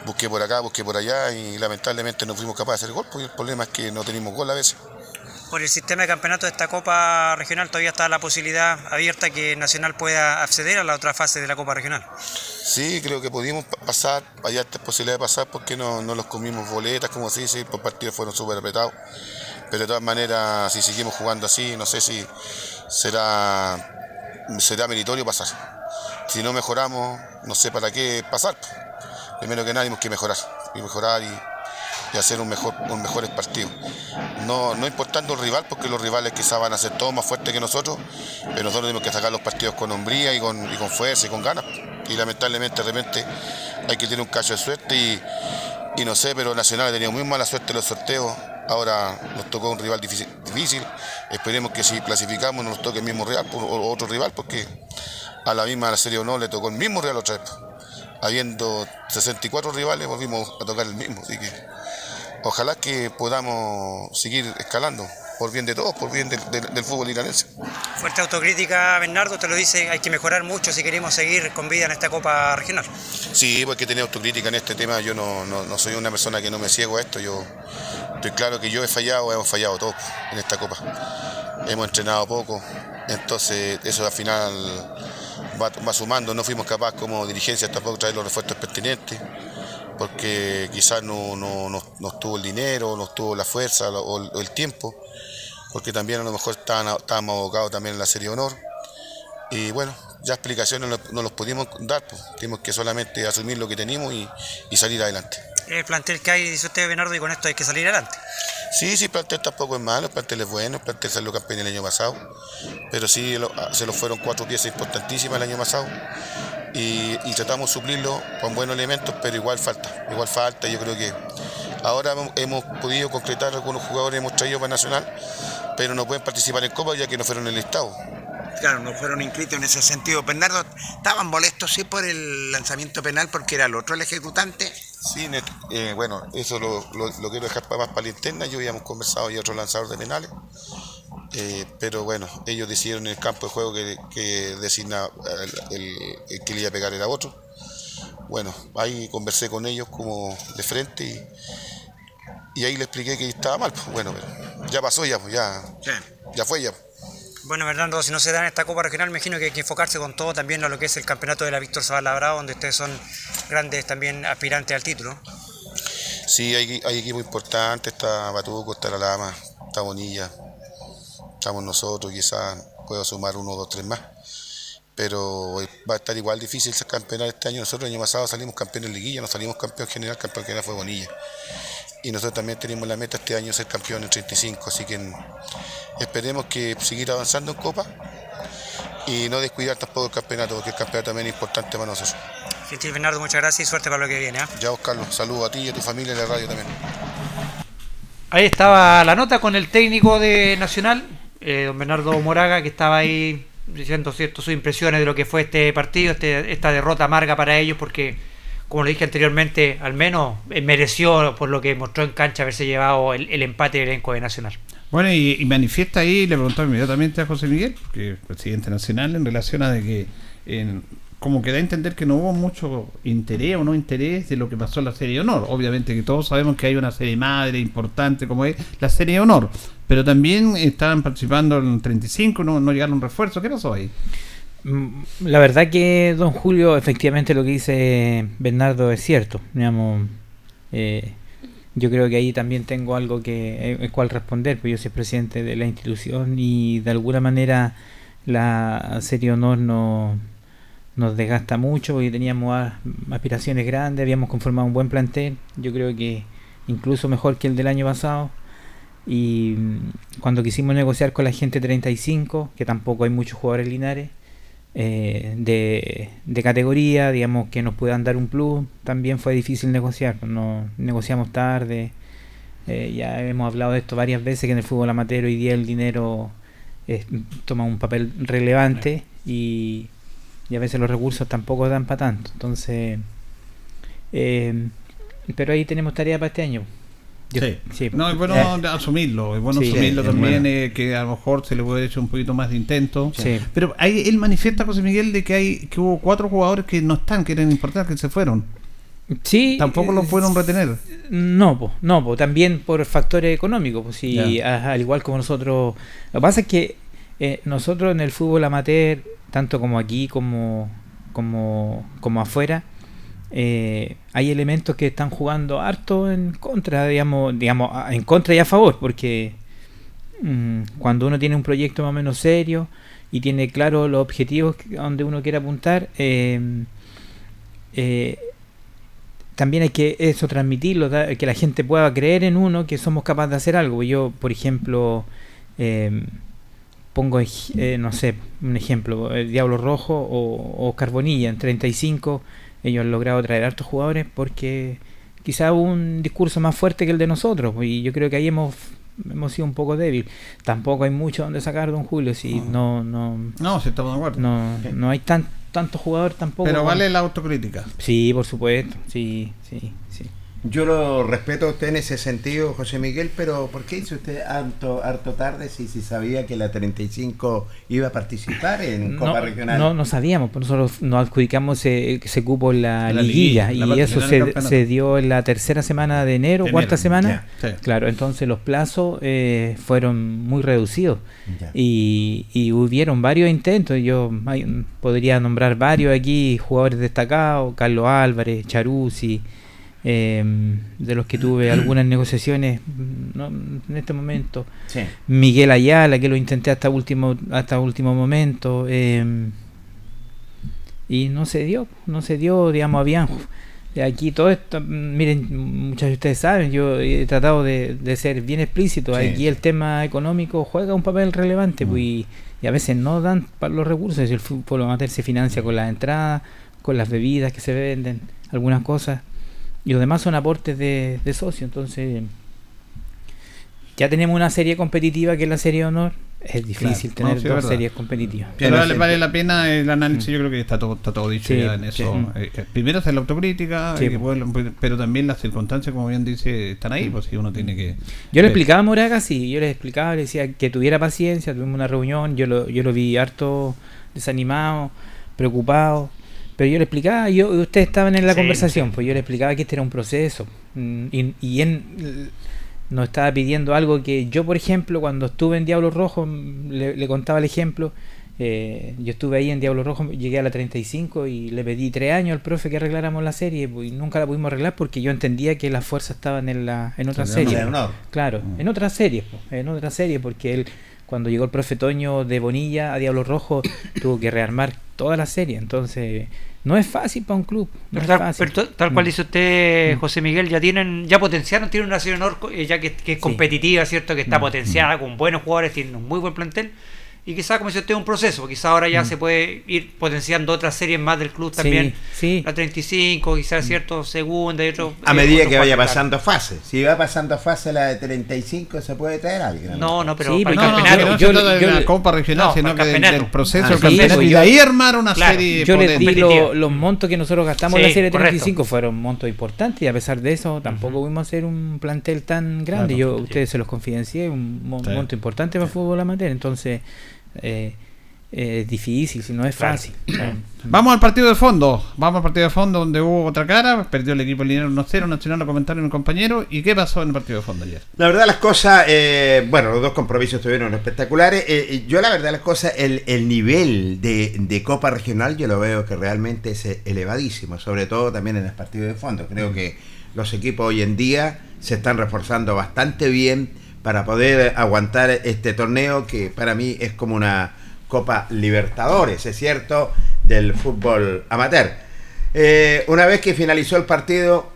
busqué por acá, busqué por allá y lamentablemente no fuimos capaces de hacer gol, porque el problema es que no tenemos gol a veces. Por el sistema de campeonato de esta Copa Regional todavía está la posibilidad abierta que Nacional pueda acceder a la otra fase de la Copa Regional. Sí, creo que pudimos pa- pasar, hay esta posibilidad de pasar porque no, no los comimos boletas, como se dice, por partidos fueron súper apretados. Pero de todas maneras, si seguimos jugando así, no sé si será, será meritorio pasar. Si no mejoramos, no sé para qué pasar. Primero que nada, tenemos que mejorar, y mejorar y, y hacer un mejor, un mejores partidos. No, no importando el rival, porque los rivales quizás van a ser todos más fuertes que nosotros, pero nosotros tenemos que sacar los partidos con hombría y con, y con fuerza y con ganas. Y lamentablemente de repente hay que tener un cacho de suerte y, y no sé, pero Nacional ha tenido muy mala suerte en los sorteos. Ahora nos tocó un rival difícil, difícil. Esperemos que si clasificamos nos toque el mismo rival o otro rival, porque a la misma serie o no le tocó el mismo rival otra vez. Habiendo 64 rivales, volvimos a tocar el mismo. Así que ojalá que podamos seguir escalando, por bien de todos, por bien del- del- del fútbol iranense. Fuerte autocrítica, Bernardo, te lo dice, hay que mejorar mucho si queremos seguir con vida en esta Copa Regional. Sí, porque tener autocrítica en este tema. Yo no, no, no soy una persona que no me ciego a esto. Yo estoy claro que yo he fallado, hemos fallado todos en esta copa. Hemos entrenado poco, entonces eso al final va, va sumando. No fuimos capaces como dirigencia tampoco traer los refuerzos pertinentes, porque quizás no, no, no, no estuvo el dinero, no estuvo la fuerza o, o el tiempo, porque también a lo mejor estábamos abocados también en la Serie de Honor. Y bueno, ya explicaciones no, no los pudimos dar, pues. tenemos que solamente asumir lo que tenemos y, y salir adelante. El plantel que hay, dice usted, Bernardo, y con esto hay que salir adelante. Sí, sí, el plantel tampoco es malo, el plantel es bueno, el plantel salió campeón el año pasado, pero sí lo- ah, se lo fueron cuatro piezas importantísimas el año pasado y, y tratamos de suplirlo con buenos elementos, pero igual falta, igual falta, yo creo que ahora hemos, podido concretar algunos jugadores, hemos traído para Nacional, pero no pueden participar en Copa ya que no fueron en el listado. Claro, no fueron inscritos en ese sentido. Bernardo, ¿estaban molestos sí por el lanzamiento penal porque era el otro el ejecutante? Sí, eh, bueno, eso lo, lo- lo quiero dejar para más para la interna. Yo habíamos conversado y otro lanzador de penales. Eh, pero bueno, ellos decidieron en el campo de juego que, que designa el, el- el que le iba a pegar era otro. Bueno, ahí conversé con ellos como de frente y, y ahí le expliqué que estaba mal. pues, Bueno, pero ya pasó ya, pues, ya, ya fue ya. Bueno, Bernardo, si no se da en esta Copa Regional, me imagino que hay que enfocarse con todo también a lo que es el campeonato de la Víctor Zavala Bravo, donde ustedes son grandes también aspirantes al título. Sí, hay, hay equipos importantes, está Batuco, está La Lama, está Bonilla, estamos nosotros, quizás puedo sumar uno, dos, tres más. Pero va a estar igual difícil ser campeonato este año. Nosotros el año pasado salimos campeones en liguilla, no salimos campeón general, campeón general fue Bonilla. Y nosotros también tenemos la meta este año ser campeón en 35, así que esperemos que seguir avanzando en Copa y no descuidar tampoco el campeonato, porque el campeonato también es importante para nosotros. Gentil Bernardo, muchas gracias y suerte para lo que viene. ¿ah? Ya, Carlos, saludos a ti y a tu familia y a la radio también. Ahí estaba la nota con el técnico de Nacional, eh, don Bernardo Moraga, que estaba ahí diciendo cierto sus impresiones de lo que fue este partido, este- esta derrota amarga para ellos, porque como lo dije anteriormente, al menos eh, mereció por lo que mostró en cancha haberse llevado el, empate del elenco de Nacional. Bueno, y, y manifiesta ahí, le preguntó inmediatamente a José Miguel, que es presidente nacional, en relación a de que en- como que da a entender que no hubo mucho interés o no interés de lo que pasó en la serie de honor. Obviamente que todos sabemos que hay una serie madre importante como es la serie de honor, pero también estaban participando en 35, no, no llegaron refuerzos. ¿Qué pasó ahí? Mm, La verdad que, don Julio, efectivamente lo que dice Bernardo es cierto. Digamos, eh, yo creo que ahí también tengo algo que el cual responder, pues yo soy presidente de la institución y de alguna manera la serie honor no nos desgasta mucho y teníamos aspiraciones grandes, habíamos conformado un buen plantel, yo creo que incluso mejor que el del año pasado. Y mm, cuando quisimos negociar con la gente 35, que tampoco hay muchos jugadores linares, eh, de, categoría, digamos que nos puedan dar un plus, también fue difícil negociar, no negociamos tarde, eh, ya hemos hablado de esto varias veces, que en el fútbol amateur hoy día el dinero eh, toma un papel relevante y, y a veces los recursos tampoco dan para tanto. Entonces, eh, pero ahí tenemos tarea para este año. Yo- Sí. sí. No, es bueno Eh, asumirlo, es bueno Sí. asumirlo Sí, también, eh, que a lo mejor se le puede hecho un poquito más de intento. Sí. Pero ahí él manifiesta, José Miguel, de que hay que hubo cuatro jugadores que no están, que eran importantes, que se fueron. Sí. Tampoco los fueron retener. No, po, no, po, también por factores económicos. Pues, sí, Ya. a- al igual como nosotros. Lo que pasa es que eh, nosotros en el fútbol amateur, tanto como aquí como, como, como afuera, eh, hay elementos que están jugando harto en contra, digamos, digamos, en contra y a favor, porque mm, cuando uno tiene un proyecto más o menos serio y tiene claro los objetivos a donde uno quiere apuntar, eh, eh, también hay que eso transmitirlo, que la gente pueda creer en uno, que somos capaces de hacer algo. Yo, por ejemplo, eh, pongo, no sé, un ejemplo, el Diablo Rojo o, o Carbonilla en 35, ellos han logrado traer hartos jugadores porque quizá hubo un discurso más fuerte que el de nosotros y yo creo que ahí hemos hemos sido un poco débil. Tampoco hay mucho donde sacar Don Julio, si no no No, si estamos de acuerdo. no, no hay tan tanto jugador tampoco. Pero vale la autocrítica. Sí, por supuesto. Sí, sí, sí. Yo lo respeto a usted en ese sentido, José Miguel, pero ¿por qué hizo usted harto, harto tarde si, si sabía que la 35 iba a participar en Copa no, Regional? No, no sabíamos, pues nosotros nos adjudicamos ese, ese cupo en la, La liguilla, liguilla, la y eso se, dio en la tercera semana de enero, De cuarta enero, semana. ya, sí. Claro, entonces los plazos eh, fueron muy reducidos y, y hubieron varios intentos. Yo hay- podría nombrar varios aquí, jugadores destacados, Carlos Álvarez, Charuzzi. Eh, de los que tuve <clears throat> algunas negociaciones mm, no, en este momento Sí. Miguel Ayala, que lo intenté hasta último, hasta último momento. eh, y no se dio, no se dio, digamos, habían aquí todo esto, mm, miren, muchos de ustedes saben, yo he tratado de, de ser bien explícito, Sí. aquí el tema económico juega un papel relevante pues, y, y a veces no dan para los recursos, el fútbol amateur se financia con las entradas, con las bebidas que se venden, algunas cosas, y los demás son aportes de, de socio, entonces ya tenemos una serie competitiva que es la serie de honor. Es difícil Claro. No, tener sí, es dos verdad. series competitivas. Pero vale, vale la pena el análisis, Mm. yo creo que está todo, está todo dicho Sí, ya en eso. sí. Eh, eh, primero hacer la autocrítica, Sí, y después- pero también las circunstancias, como bien dice, están ahí, pues si uno tiene que... Yo le explicaba a Moraga, sí, yo le explicaba, le decía que tuviera paciencia, tuvimos una reunión, yo lo, yo lo vi harto desanimado, preocupado, pero yo le explicaba, yo, ustedes estaban en la Sí, conversación, pues yo le explicaba que este era un proceso, mm, y, y él mm, nos estaba pidiendo algo que yo, por ejemplo, cuando estuve en Diablo Rojo, mm, le, le contaba el ejemplo, eh, yo estuve ahí en Diablo Rojo, llegué a la 35 y le pedí tres años al profe que arregláramos la serie, pues, y nunca la pudimos arreglar porque yo entendía que las fuerzas estaban en, la, en otra En serie. Claro, en otra serie, po, en otra serie, porque él, cuando llegó el profe Toño de Bonilla a Diablo Rojo, <coughs> tuvo que rearmar toda la serie. Entonces, no es fácil para un club. No Pero es tal, fácil. pero tal cual Mm. dice usted, Mm. José Miguel, ya tienen, ya potenciaron, tienen una honor eh, ya que, que es competitiva, ¿cierto? Que está Mm. potenciada con buenos jugadores, tienen un muy buen plantel. Y quizá, como dice usted, un proceso. Quizá ahora ya Mm. se puede ir potenciando otras series más del club Sí, también. sí. La 35, quizás, ¿cierto? Segunda y otro. A medida otro que vaya pasando fase. Si va pasando fase la de 35, se puede traer a alguien. No, no, pero Sí, para el No, no, campeonato. no, no yo- de la Copa Regional, No, sino que el del, campeonato. del proceso Ah, del sí, campeonato. y de ahí armar una Claro, serie Yo les potente. di lo- los montos que nosotros gastamos en Sí, la serie correcto. 35 fueron montos importantes y a pesar de eso tampoco pudimos hacer un plantel tan grande. Claro, Yo sí. ustedes se los confidencié, un mon- Sí. monto importante para el fútbol amateur, entonces eh, eh, difícil, si no es Claro. fácil. <clears throat> Vamos al partido de fondo. Vamos al partido de fondo donde hubo otra cara. Perdió el equipo lineal 1-0. Nacional lo comentaron un compañero. ¿Y qué pasó en el partido de fondo ayer? La verdad las cosas, eh, bueno, los dos compromisos estuvieron espectaculares. Eh, eh, yo la verdad las cosas, el, el nivel de, de Copa Regional yo lo veo que realmente es eh, elevadísimo, sobre todo también en el partido de fondo. Creo que los equipos hoy en día se están reforzando bastante bien para poder aguantar este torneo que para mí es como una Copa Libertadores, es cierto, del fútbol amateur. Eh, una vez que finalizó el partido,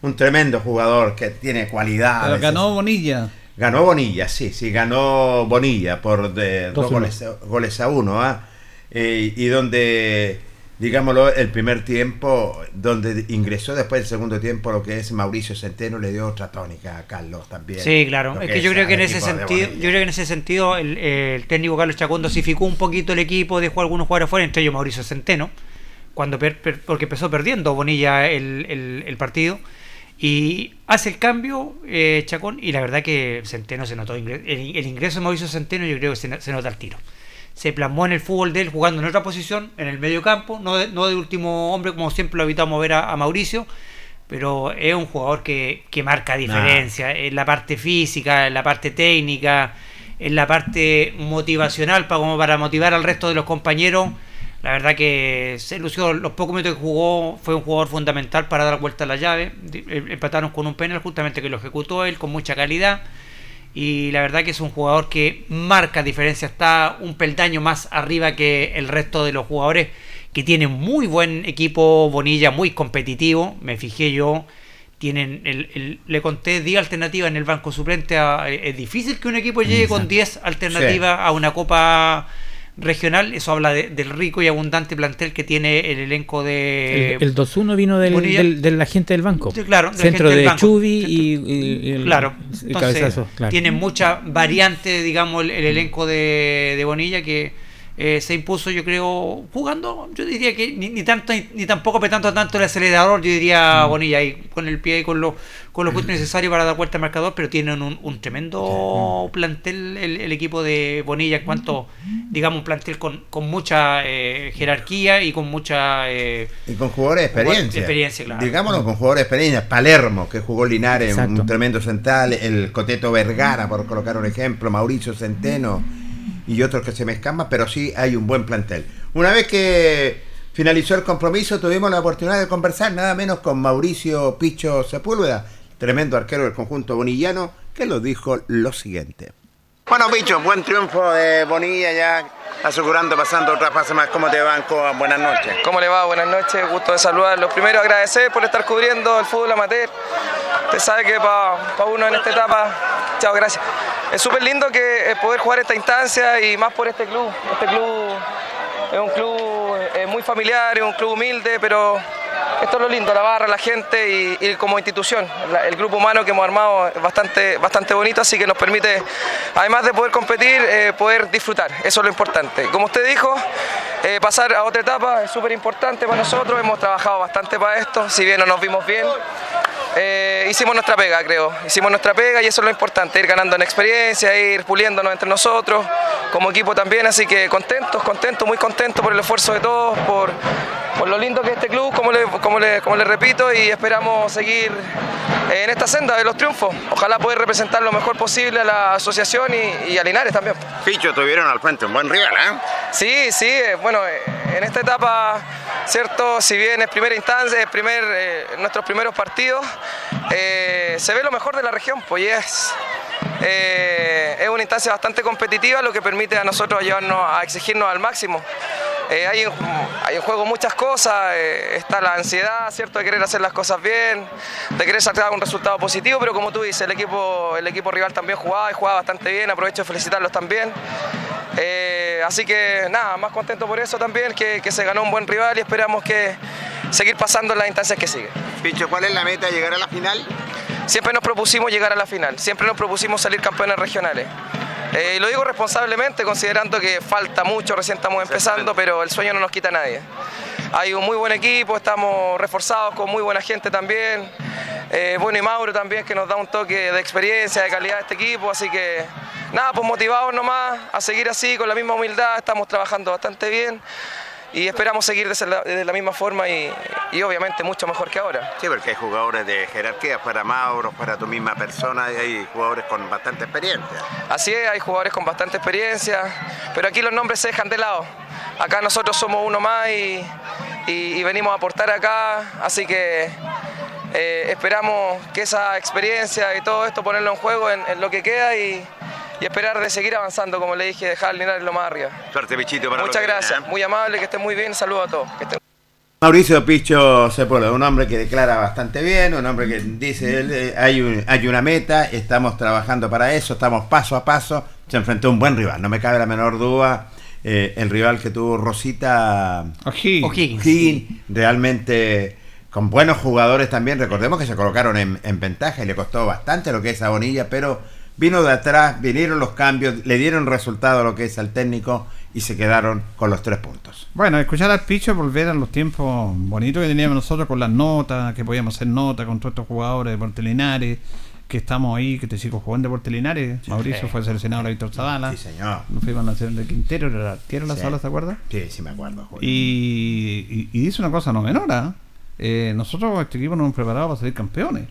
un tremendo jugador que tiene cualidades. Pero ganó Bonilla. Ganó Bonilla, sí, sí, ganó Bonilla por de, dos 2-1. goles, goles a uno, ¿ah? Eh, y donde digámoslo, el primer tiempo, donde ingresó después del segundo tiempo lo que es Mauricio Centeno, le dio otra tónica a Carlos también. Sí, claro. Es que yo creo que en ese sentido, yo creo que en ese sentido el, el técnico Carlos Chacón dosificó un poquito el equipo, dejó a algunos jugadores fuera, entre ellos Mauricio Centeno, cuando per- per- porque empezó perdiendo Bonilla el, el- el partido. Y hace el cambio eh, Chacón y la verdad que Centeno se notó. El, ingreso de Mauricio Centeno yo creo que se, se nota al tiro. Se plasmó en el fútbol de él jugando en otra posición, en el medio campo, no de, no de último hombre como siempre lo evitamos ver a, a Mauricio, pero es un jugador que, que marca diferencia en la parte física, en la parte técnica, en la parte motivacional para, como para motivar al resto de los compañeros. La verdad que se lució los pocos minutos que jugó, fue un jugador fundamental para dar vuelta a la llave. Eh, Empataron con un penal justamente que lo ejecutó él con mucha calidad. Y la verdad que es un jugador que marca diferencia, está un peldaño más arriba que el resto de los jugadores que tienen muy buen equipo Bonilla, muy competitivo. Me fijé yo, tienen el, el- le conté 10 alternativas en el banco suplente. a- es difícil que un equipo llegue con 10 alternativas a una copa regional. Eso habla de- del rico y abundante plantel que tiene el elenco de El, el 2-1 vino del, del, de la gente del banco. Sí, claro, de la Centro del de banco. Chubi y, y- y el, Claro, el entonces cabezazo. Claro. tiene mucha variante, digamos, el, el elenco de, de Bonilla que eh, se impuso, yo creo, jugando, yo diría que ni, ni tanto ni tampoco apretando tanto el acelerador, yo diría Bonilla ahí con el pie y con los con los puntos necesarios para dar vuelta al marcador, pero tienen un, un tremendo plantel el, el equipo de Bonilla en cuanto, digamos, un plantel con, con mucha eh, jerarquía y con mucha eh, Y con jugadores de experiencia. experiencia, claro. Digámoslo, con jugadores de experiencia. Palermo, que jugó Linares, Exacto. un tremendo central. El Coteto Vergara, por colocar un ejemplo. Mauricio Centeno y otros que se me escapan, pero sí hay un buen plantel. Una vez que finalizó el compromiso, tuvimos la oportunidad de conversar nada menos con Mauricio Picho Sepúlveda, tremendo arquero del conjunto bonillano, que lo dijo lo siguiente. Bueno, Picho, buen triunfo de Bonilla ya asegurando pasando otra fase más. ¿Cómo te van? Coa? Buenas noches. ¿Cómo le va? Buenas noches, gusto de saludarlos. Primero agradecer por estar cubriendo el fútbol amateur. Usted sabe que para uno en esta etapa, chao, gracias. Es súper lindo que eh, poder jugar esta instancia y más por este club. Este club es un club eh, muy familiar, es un club humilde, pero esto es lo lindo, la barra, la gente y, como institución. El grupo humano que hemos armado es bastante, bastante bonito, así que nos permite, además de poder competir, eh, poder disfrutar. Eso es lo importante. Como usted dijo, pasar a otra etapa es súper importante para nosotros. Hemos trabajado bastante para esto, si bien no nos vimos bien. Eh, hicimos nuestra pega, creo. Hicimos nuestra pega y eso es lo importante, ir ganando en experiencia, ir puliéndonos entre nosotros, como equipo también. Así que contentos, contentos, muy contentos por el esfuerzo de todos, por, por lo lindo que es este club, como le, como le, como le repito, y esperamos seguir en esta senda de los triunfos. Ojalá poder representar lo mejor posible a la asociación y, y a Linares también. Picho, tuvieron al frente un buen rival, ¿eh? Sí, sí, eh, bueno, eh, en esta etapa, cierto, si bien es primera instancia, es primer, eh, nuestros primeros partidos, eh, se ve lo mejor de la región, pues y es, eh, es una instancia bastante competitiva, lo que permite a nosotros llevarnos a exigirnos al máximo. Eh, hay, en, hay en juego muchas cosas, eh, está la ansiedad, ¿cierto? De querer hacer las cosas bien, de querer sacar un resultado positivo, pero como tú dices, el equipo, el equipo rival también jugaba y jugaba bastante bien, aprovecho de felicitarlos también. Eh, así que nada, más contento por eso también, que, que se ganó un buen rival y esperamos que seguir pasando en las instancias que siguen. Picho, ¿cuál es la meta? ¿Llegar a la final? Siempre nos propusimos llegar a la final, siempre nos propusimos salir campeones regionales. Eh, lo digo responsablemente, considerando que falta mucho, recién estamos empezando, pero el sueño no nos quita a nadie. Hay un muy buen equipo, estamos reforzados con muy buena gente también. Eh, bueno y Mauro también, que nos da un toque de experiencia, de calidad a este equipo, así que nada, pues motivados nomás a seguir así, con la misma humildad, estamos trabajando bastante bien y esperamos seguir de la, de la misma forma y, y obviamente mucho mejor que ahora. Sí, porque hay jugadores de jerarquía para Mauro, para tu misma persona, y hay jugadores con bastante experiencia. Así es, hay jugadores con bastante experiencia, pero aquí los nombres se dejan de lado. Acá nosotros somos uno más y, y- y venimos a aportar acá, así que eh, esperamos que esa experiencia y todo esto ponerlo en juego en, en lo que queda y, y esperar de seguir avanzando, como le dije, dejar al Linares lo más arriba. Suerte, Pichito, para Muchas viene, gracias, ¿eh? muy amable, que estén muy bien, saludos a todos. que estén- Mauricio Picho Sepúlveda, un hombre que declara bastante bien, un hombre que dice, él, eh, hay, un- hay una meta, estamos trabajando para eso, estamos paso a paso, se enfrentó a un buen rival, no me cabe la menor duda eh, el rival que tuvo Rosita O'Higgins. O'Higgins, realmente con buenos jugadores también. Recordemos que se colocaron en, en ventaja y le costó bastante lo que es a Bonilla, pero vino de atrás, vinieron los cambios, le dieron resultado a lo que es al técnico y se quedaron con los tres puntos. Bueno, escuchar al Picho volver a los tiempos bonitos que teníamos nosotros con las notas, que podíamos hacer notas con todos estos jugadores de Portelinares, que estamos ahí, que te sigo jugando de Portelinares. Mauricio sí. fue seleccionado a Víctor Zavala. Sí, señor. Nos fuimos a hacer de Quintero, era Artiero la Sí. sala, ¿se acuerda? Sí, sí me acuerdo. Julio. Y, y, y dice una cosa no menor, ¿ah? Eh, nosotros este equipo nos hemos preparado para salir campeones.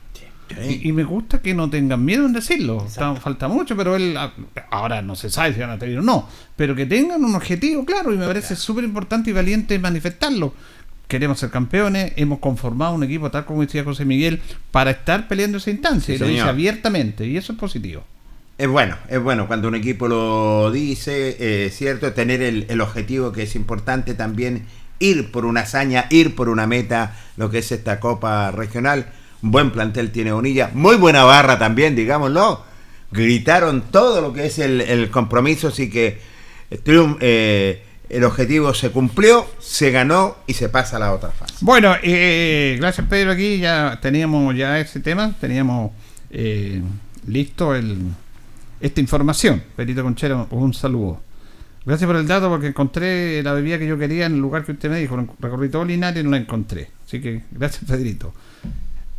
Y, y me gusta que no tengan miedo en decirlo. Está- falta mucho, pero él ah, ahora no se sabe si van a tener o no. Pero que tengan un objetivo claro y me parece súper importante y valiente manifestarlo. Queremos ser campeones, hemos conformado un equipo, tal como decía José Miguel, para estar peleando esa instancia. Sí, y lo dice abiertamente, y eso es positivo. Es bueno, es bueno cuando un equipo lo dice, eh, cierto, tener el, el objetivo que es importante también, ir por una hazaña, ir por una meta, lo que es esta Copa Regional. Buen plantel tiene Bonilla, muy buena barra también, digámoslo. Gritaron todo lo que es el, compromiso, así que eh, eh, el objetivo se cumplió, se ganó y se pasa a la otra fase. Bueno, eh, gracias Pedro aquí, ya teníamos ya ese tema, teníamos eh, listo el, esta información. Perito Conchero, un saludo. Gracias por el dato porque encontré la bebida que yo quería en el lugar que usted me dijo. Recorrí todo Linares y no la encontré. Así que gracias Pedrito.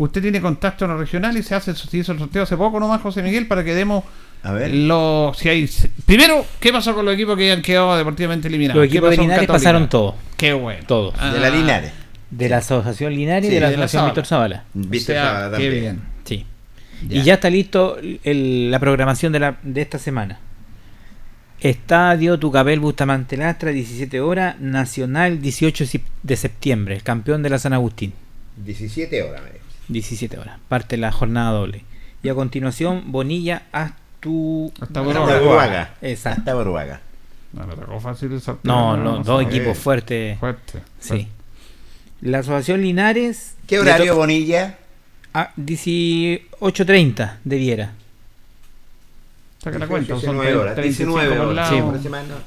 Usted tiene contacto en la regional y se hace se hizo el sorteo hace poco nomás, José Miguel, para que demos A ver. los si hay primero, ¿qué pasó con los equipos que han quedado deportivamente eliminados? Los ¿Qué equipos de Linares Católica? pasaron todo. Qué bueno. Todo. Ah. De la Linares. De la Asociación Linares Sí, y de la de la Asociación. Víctor Zavala. Víctor O sea, Zavala qué también. bien. Sí. Ya. Y ya está listo el- la programación de, la, de esta semana. Estadio Tucapel Bustamante Lastra, 17 horas, Nacional 18 si- de septiembre, el campeón de la San Agustín, 17 horas, me. 17 horas, parte la jornada doble. Y a continuación, Bonilla Astu... Hasta Hasta Buruaga. Exacto. Hasta Buruaga. No, le tocó fácil el. No, no, dos equipos fuertes. Fuerte. Sí. La Asociación Linares... ¿Qué horario Bonilla? A 18.30 debiera. Saca la cuenta, son 19 horas. 35 19 por horas. Sí, aproximadamente.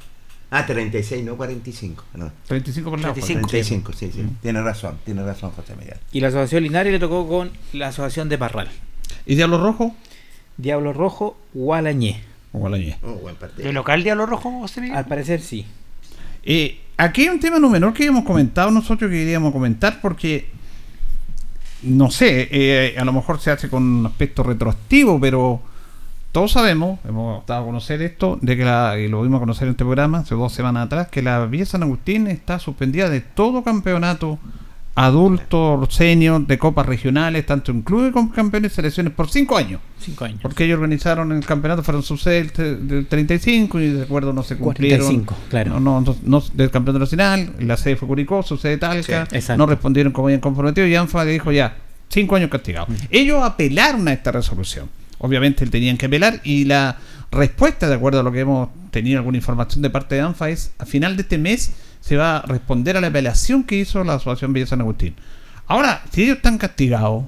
Ah, 36, no 45. No. 35 por lado. 35. 35, sí, sí. Tiene razón, tiene razón, José Miguel. Y la Asociación Linares le tocó con la Asociación de Parral. ¿Y Diablo Rojo? Diablo Rojo, Gualañé. Gualañé. Oh, buen partido. ¿De local Diablo Rojo, José Miguel? Al parecer sí. Eh, aquí hay un tema no menor que habíamos comentado nosotros que queríamos comentar porque no sé, eh, a lo mejor se hace con un aspecto retroactivo, pero todos sabemos, hemos dado a conocer esto, de que la, y lo vimos a conocer en este programa hace dos semanas atrás, que la Villa San Agustín está suspendida de todo campeonato adulto, senior, de copas regionales, tanto en clubes como campeones y selecciones, por cinco años. Cinco años. Porque ellos organizaron el campeonato, fueron su sede del tre- del 35 y de acuerdo no se cumplieron. 45, claro. No, no, no, no- del campeonato nacional, la sede fue Curicó, su sede Talca, Sí, no respondieron como habían comprometido y ANFA dijo ya, cinco años castigados. Ellos apelaron a esta resolución. Obviamente tenían que apelar y la respuesta, de acuerdo a lo que hemos tenido alguna información de parte de ANFA, es a final de este mes se va a responder a la apelación que hizo la Asociación Villa San Agustín. Ahora, si ellos están castigados,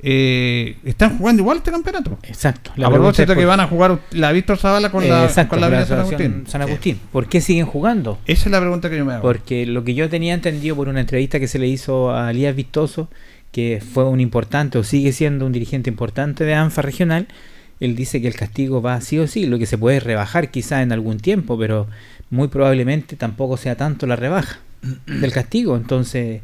eh, están jugando igual este campeonato. Exacto. A propósito que van a jugar la Víctor Zavala con la, Exacto, con la la Villa San Agustín. San Agustín. ¿Por qué siguen jugando? Esa es la pregunta que yo me hago. Porque lo que yo tenía entendido por una entrevista que se le hizo a Elías Vistoso, que fue un importante o sigue siendo un dirigente importante de ANFA regional, él dice que el castigo va sí o sí, lo que se puede rebajar quizá en algún tiempo, pero muy probablemente tampoco sea tanto la rebaja <clears throat> del castigo. Entonces,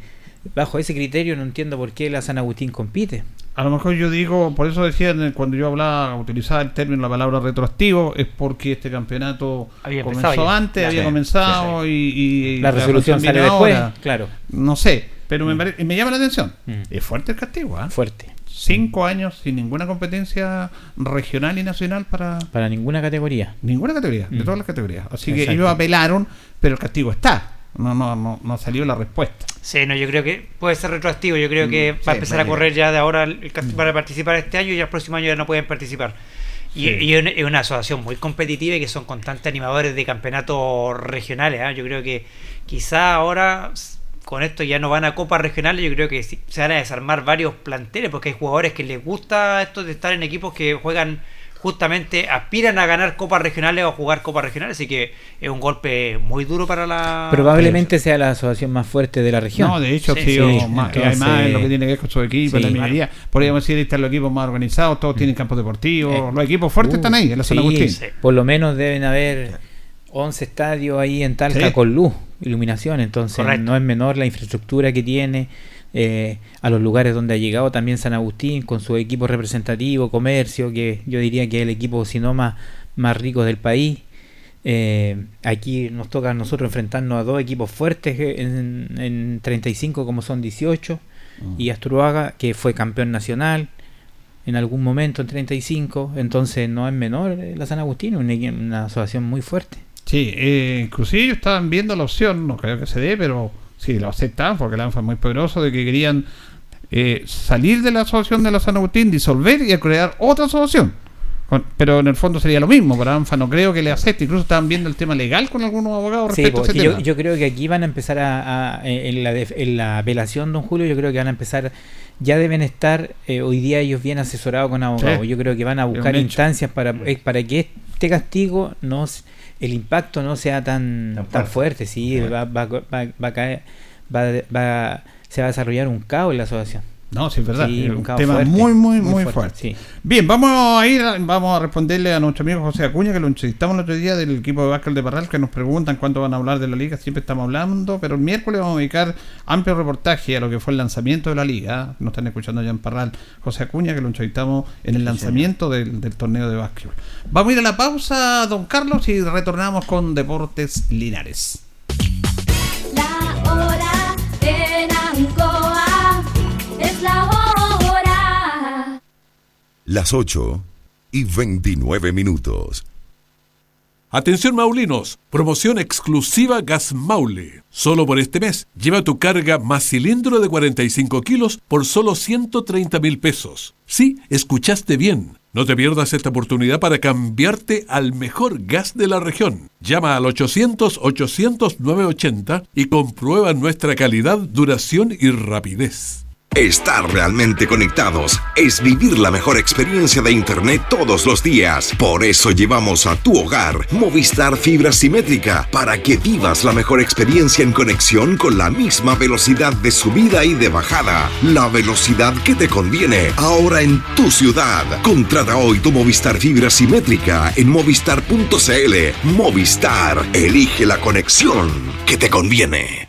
bajo ese criterio no entiendo por qué la San Agustín compite. A lo mejor yo digo, por eso decía cuando yo hablaba, utilizaba el término, la palabra retroactivo, es porque este campeonato Había comenzó antes, Ya. había Sí, comenzado y, y La resolución viene sale después, ahora. claro. No sé, pero me, pare- me llama la atención. Mm. Es fuerte el castigo, ¿ah? Fuerte. Cinco años sin ninguna competencia regional y nacional para Para ninguna categoría. ninguna categoría, de Mm. todas las categorías. Así que ellos apelaron, pero el castigo está. No, no, no, no salió la respuesta. Sí, no, yo creo que puede ser retroactivo. Yo creo que Mm, va sí, a empezar a correr ya de ahora el castigo para participar este año y ya el próximo año ya no pueden participar. Y, Sí. y es una- asociación muy competitiva y que son constantes animadores de campeonatos regionales. ¿ah? Yo creo que quizá ahora con esto ya no van a copas regionales. Yo creo que sí, se van a desarmar varios planteles porque hay jugadores que les gusta esto de estar en equipos que juegan justamente aspiran a ganar copas regionales o a jugar copas regionales, así que es un golpe muy duro para la... Probablemente sea la asociación más fuerte de la región. No, de hecho, Sí, sí, sí. o más, que Entonces- además es lo que tiene que ver con su equipo, Sí. la minería. Podríamos decir, están los equipos más organizados, todos tienen campos deportivos, los equipos fuertes Uh, están ahí, en la sí, zona Agustín. sí. Por lo menos deben haber 11 estadios ahí en Talca Sí. con luz, iluminación, entonces Correcto. no es menor la infraestructura que tiene. eh, a los lugares donde ha llegado también San Agustín con su equipo representativo, comercio, que yo diría que es el equipo si no más, más rico del país. Eh, aquí nos toca a nosotros enfrentarnos a dos equipos fuertes eh, en, en 35 como son 18 y Astruaga que fue campeón nacional en algún momento en 35 entonces no es menor la San Agustín una, una asociación muy fuerte Sí, eh, inclusive ellos estaban viendo la opción, no creo que se dé, pero sí, lo aceptaban porque la ANFA es muy poderoso, de que querían eh, salir de la asociación de la San Agustín, disolver y crear otra asociación. Con- pero en el fondo sería lo mismo, para ANFA no creo que le acepte, incluso estaban viendo el tema legal con algunos abogados Sí, respecto a ese yo, tema. yo creo que aquí van a empezar a, a- en, la def- en la apelación, don Julio, yo creo que van a empezar, ya deben estar eh, hoy día ellos bien asesorados con abogados. Sí. Yo creo que van a buscar instancias para, eh, para que este castigo no el impacto no sea tan, tan, fuerte. sí, va, va, va, va a caer, va, va- se va a desarrollar un caos en la asociación. No, sí, es verdad. Sí, un tema fuerte, muy, muy, muy, fuerte. fuerte, sí. Bien, vamos a ir, vamos a responderle a nuestro amigo José Acuña, que lo entrevistamos el otro día del equipo de básquet de Parral, que nos preguntan cuánto van a hablar de la liga, siempre estamos hablando, pero el miércoles vamos a dedicar amplio reportaje a lo que fue el lanzamiento de la liga. Nos están escuchando ya en Parral José Acuña, que lo entrevistamos en el lanzamiento del, del torneo de básquetbol. Vamos a ir a la pausa, don Carlos, y retornamos con Deportes Linares. Las 8 y 29 minutos. Atención Maulinos, promoción exclusiva Gas Maule. Solo por este mes, lleva tu carga más cilindro de 45 kilos por solo 130 mil pesos. Sí, escuchaste bien. No te pierdas esta oportunidad para cambiarte al mejor gas de la región. Llama al 800-800-980 y comprueba nuestra calidad, duración y rapidez. Estar realmente conectados es vivir la mejor experiencia de Internet todos los días. Por eso llevamos a tu hogar Movistar Fibra Simétrica para que vivas la mejor experiencia en conexión con la misma velocidad de subida y de bajada. La velocidad que te conviene ahora en tu ciudad. Contrata hoy tu Movistar Fibra Simétrica en movistar.cl. Movistar, elige la conexión que te conviene.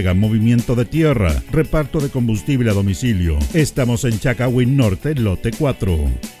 movimiento de tierra, reparto de combustible a domicilio. Estamos en Chacawin Norte, lote 4.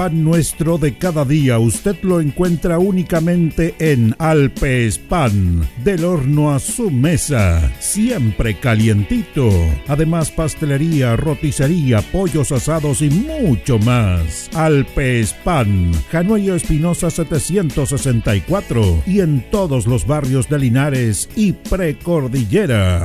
pan nuestro de cada día usted lo encuentra únicamente en Alpes Pan, del horno a su mesa, siempre calientito. Además pastelería, roticería, pollos asados y mucho más. Alpes Pan, Januello Espinosa 764 y en todos los barrios de Linares y Precordillera.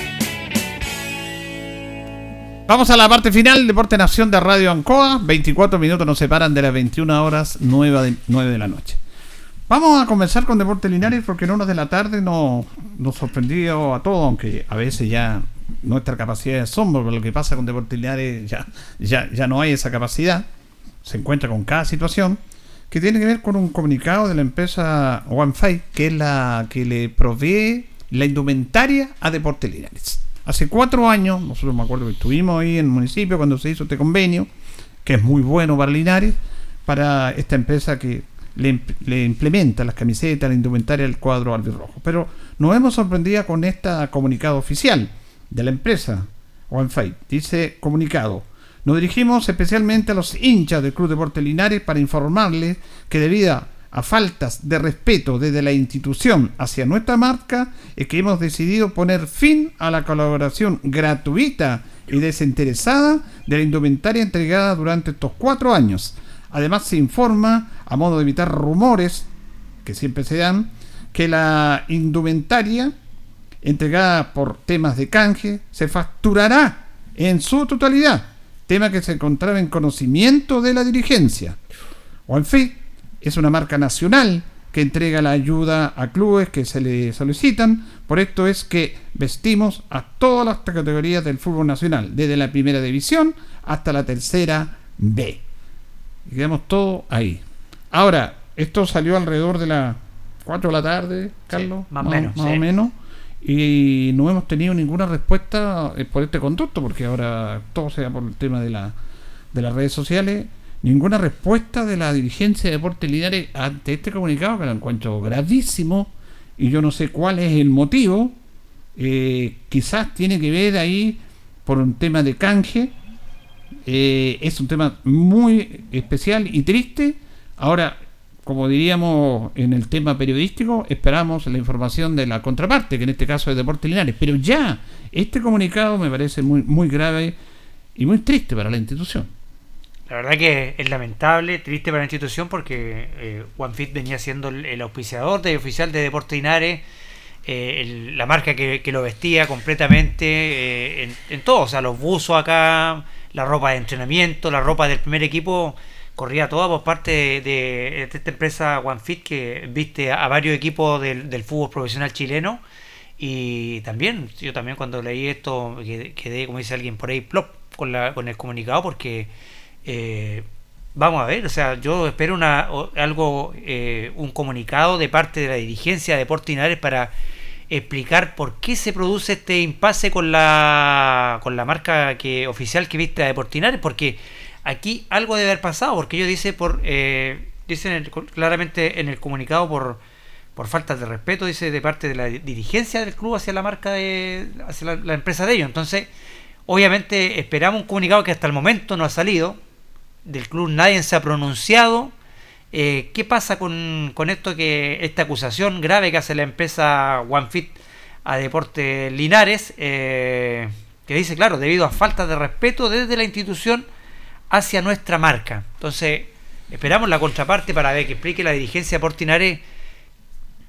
Vamos a la parte final, Deporte Nación de Radio Ancoa. 24 minutos nos separan de las 21 horas 9 de, 9 de la noche. Vamos a comenzar con Deporte Linares porque en horas de la tarde nos, nos sorprendió a todos, aunque a veces ya nuestra capacidad de asombro, pero lo que pasa con Deporte Linares ya, ya, ya no hay esa capacidad. Se encuentra con cada situación que tiene que ver con un comunicado de la empresa OneFi, que es la que le provee la indumentaria a Deporte Linares. Hace cuatro años, nosotros me acuerdo que estuvimos ahí en el municipio cuando se hizo este convenio, que es muy bueno para Linares, para esta empresa que le, le implementa las camisetas, la indumentaria del cuadro albirrojo. Pero nos hemos sorprendido con este comunicado oficial de la empresa OneFight. Dice comunicado. Nos dirigimos especialmente a los hinchas del Club Deporte Linares para informarles que debido a faltas de respeto desde la institución hacia nuestra marca, es que hemos decidido poner fin a la colaboración gratuita y desinteresada de la indumentaria entregada durante estos cuatro años. Además se informa, a modo de evitar rumores, que siempre se dan, que la indumentaria entregada por temas de canje se facturará en su totalidad, tema que se encontraba en conocimiento de la dirigencia. OneFit es una marca nacional que entrega la ayuda a clubes que se le solicitan. Por esto es que vestimos a todas las categorías del fútbol nacional, desde la primera división hasta la tercera B. Y quedamos todo ahí. Ahora, esto salió alrededor de las 4 de la tarde, Carlos. más o menos, Más sí. o menos. Y no hemos tenido ninguna respuesta eh, por este conducto, porque ahora todo se da por el tema de, la, de las redes sociales. Ninguna respuesta de la dirigencia de Deportes Linares ante este comunicado, que lo encuentro gravísimo. Y yo no sé cuál es el motivo. Eh, quizás tiene que ver ahí por un tema de canje. Eh, es un tema muy especial y triste. Ahora, como diríamos en el tema periodístico, esperamos la información de la contraparte, que en este caso es Deportes Linares. Pero ya, este comunicado me parece muy, muy grave y muy triste para la institución. La verdad que es lamentable, triste para la institución porque eh, OneFit venía siendo el, auspiciador de oficial de Deportes Linares, eh, el- la marca que, que lo vestía completamente eh, en, todo, o sea, los buzos acá, la ropa de entrenamiento, la ropa del primer equipo, corría toda por parte de, esta empresa OneFit que viste a, varios equipos del, del fútbol profesional chileno. Y también, yo también cuando leí esto quedé, quedé, como dice alguien por ahí, plop con, la, con el comunicado porque eh, vamos a ver, o sea, yo espero una, algo, eh, un comunicado de parte de la dirigencia de Deportes Linares para explicar por qué se produce este impasse con la, con la marca que oficial que viste a Deportes Linares, porque aquí algo debe haber pasado, porque ellos dice por, eh, dicen el- claramente en el comunicado por por falta de respeto, dice, de parte de la di- dirigencia del club hacia la marca de, hacia la empresa de ellos. Entonces, obviamente esperamos un comunicado que hasta el momento no ha salido. Del club nadie se ha pronunciado. Eh, ¿Qué pasa con, con esto que esta acusación grave que hace la empresa OneFit a Deportes Linares? eh, que dice, claro, debido a falta de respeto desde la institución hacia nuestra marca. Entonces, esperamos la contraparte para ver que explique la dirigencia Linares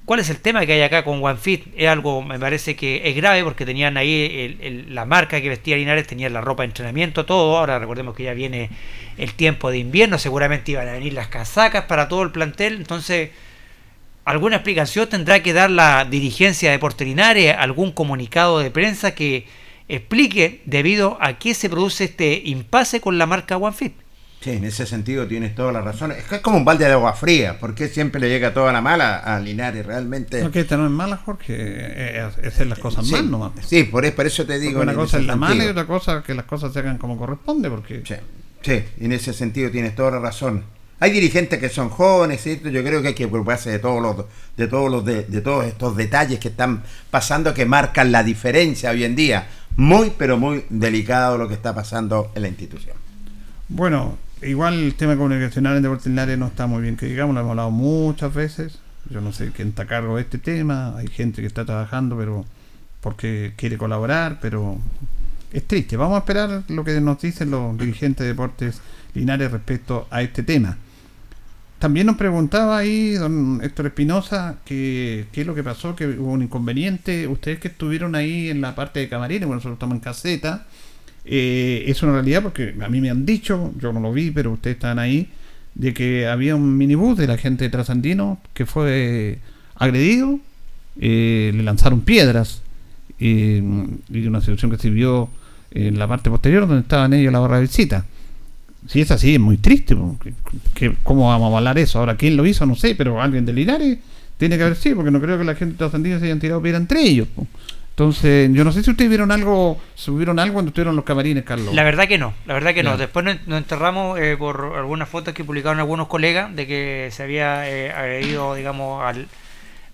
¿Cuál es el tema que hay acá con OneFit? Es algo, me parece que es grave porque tenían ahí el- la marca que vestía Linares, tenían la ropa de entrenamiento, todo. Ahora recordemos que ya viene el tiempo de invierno, seguramente iban a venir las casacas para todo el plantel. Entonces, alguna explicación tendrá que dar la dirigencia de Deportes Linares, algún comunicado de prensa que explique debido a qué se produce este impasse con la marca OneFit. Sí, en ese sentido tienes toda la razón. Es que es como un balde de agua fría, porque siempre le llega toda la mala a Linares, realmente. No, que esta no es mala, Jorge, eh, es hacer las cosas Sí, mal nomás. sí, por, por eso te digo. Porque una cosa es la mala y otra cosa que las cosas se hagan como corresponde, porque... Sí, en ese sentido tienes toda la razón. Hay dirigentes que son jóvenes, ¿cierto? Yo creo que hay que preocuparse de todos los de todos los de, de todos estos detalles que están pasando que marcan la diferencia hoy en día. Muy pero muy delicado lo que está pasando en la institución. Bueno, igual el tema comunicacional en Deportes Linares no está muy bien, que digamos, lo hemos hablado muchas veces. Yo no sé quién está a cargo de este tema, hay gente que está trabajando, pero porque quiere colaborar, pero es triste. Vamos a esperar lo que nos dicen los dirigentes de Deportes Linares respecto a este tema. También nos preguntaba ahí don Héctor Espinosa qué es lo que pasó, que hubo un inconveniente. Ustedes que estuvieron ahí en la parte de camarines, bueno, nosotros estamos en caseta, eh, es una realidad porque a mí me han dicho, yo no lo vi, pero ustedes están ahí, de que había un minibús de la gente Trasandino que fue agredido, eh, le lanzaron piedras eh, y una situación que se vio en la parte posterior donde estaban ellos la barra de visita. Si es así, es muy triste. po. ¿Qué- qué- ¿Cómo vamos a avalar eso? Ahora, ¿quién lo hizo? No sé, pero alguien de Linares tiene que haber sido, porque no creo que la gente de Trasandino se hayan tirado piedra entre ellos. Entonces, yo no sé si ustedes vieron algo, subieron algo cuando estuvieron los camarines, Carlos. La verdad que no, la verdad que no. Después nos, enterramos eh, por algunas fotos que publicaron algunos colegas de que se había eh, agredido, digamos, al,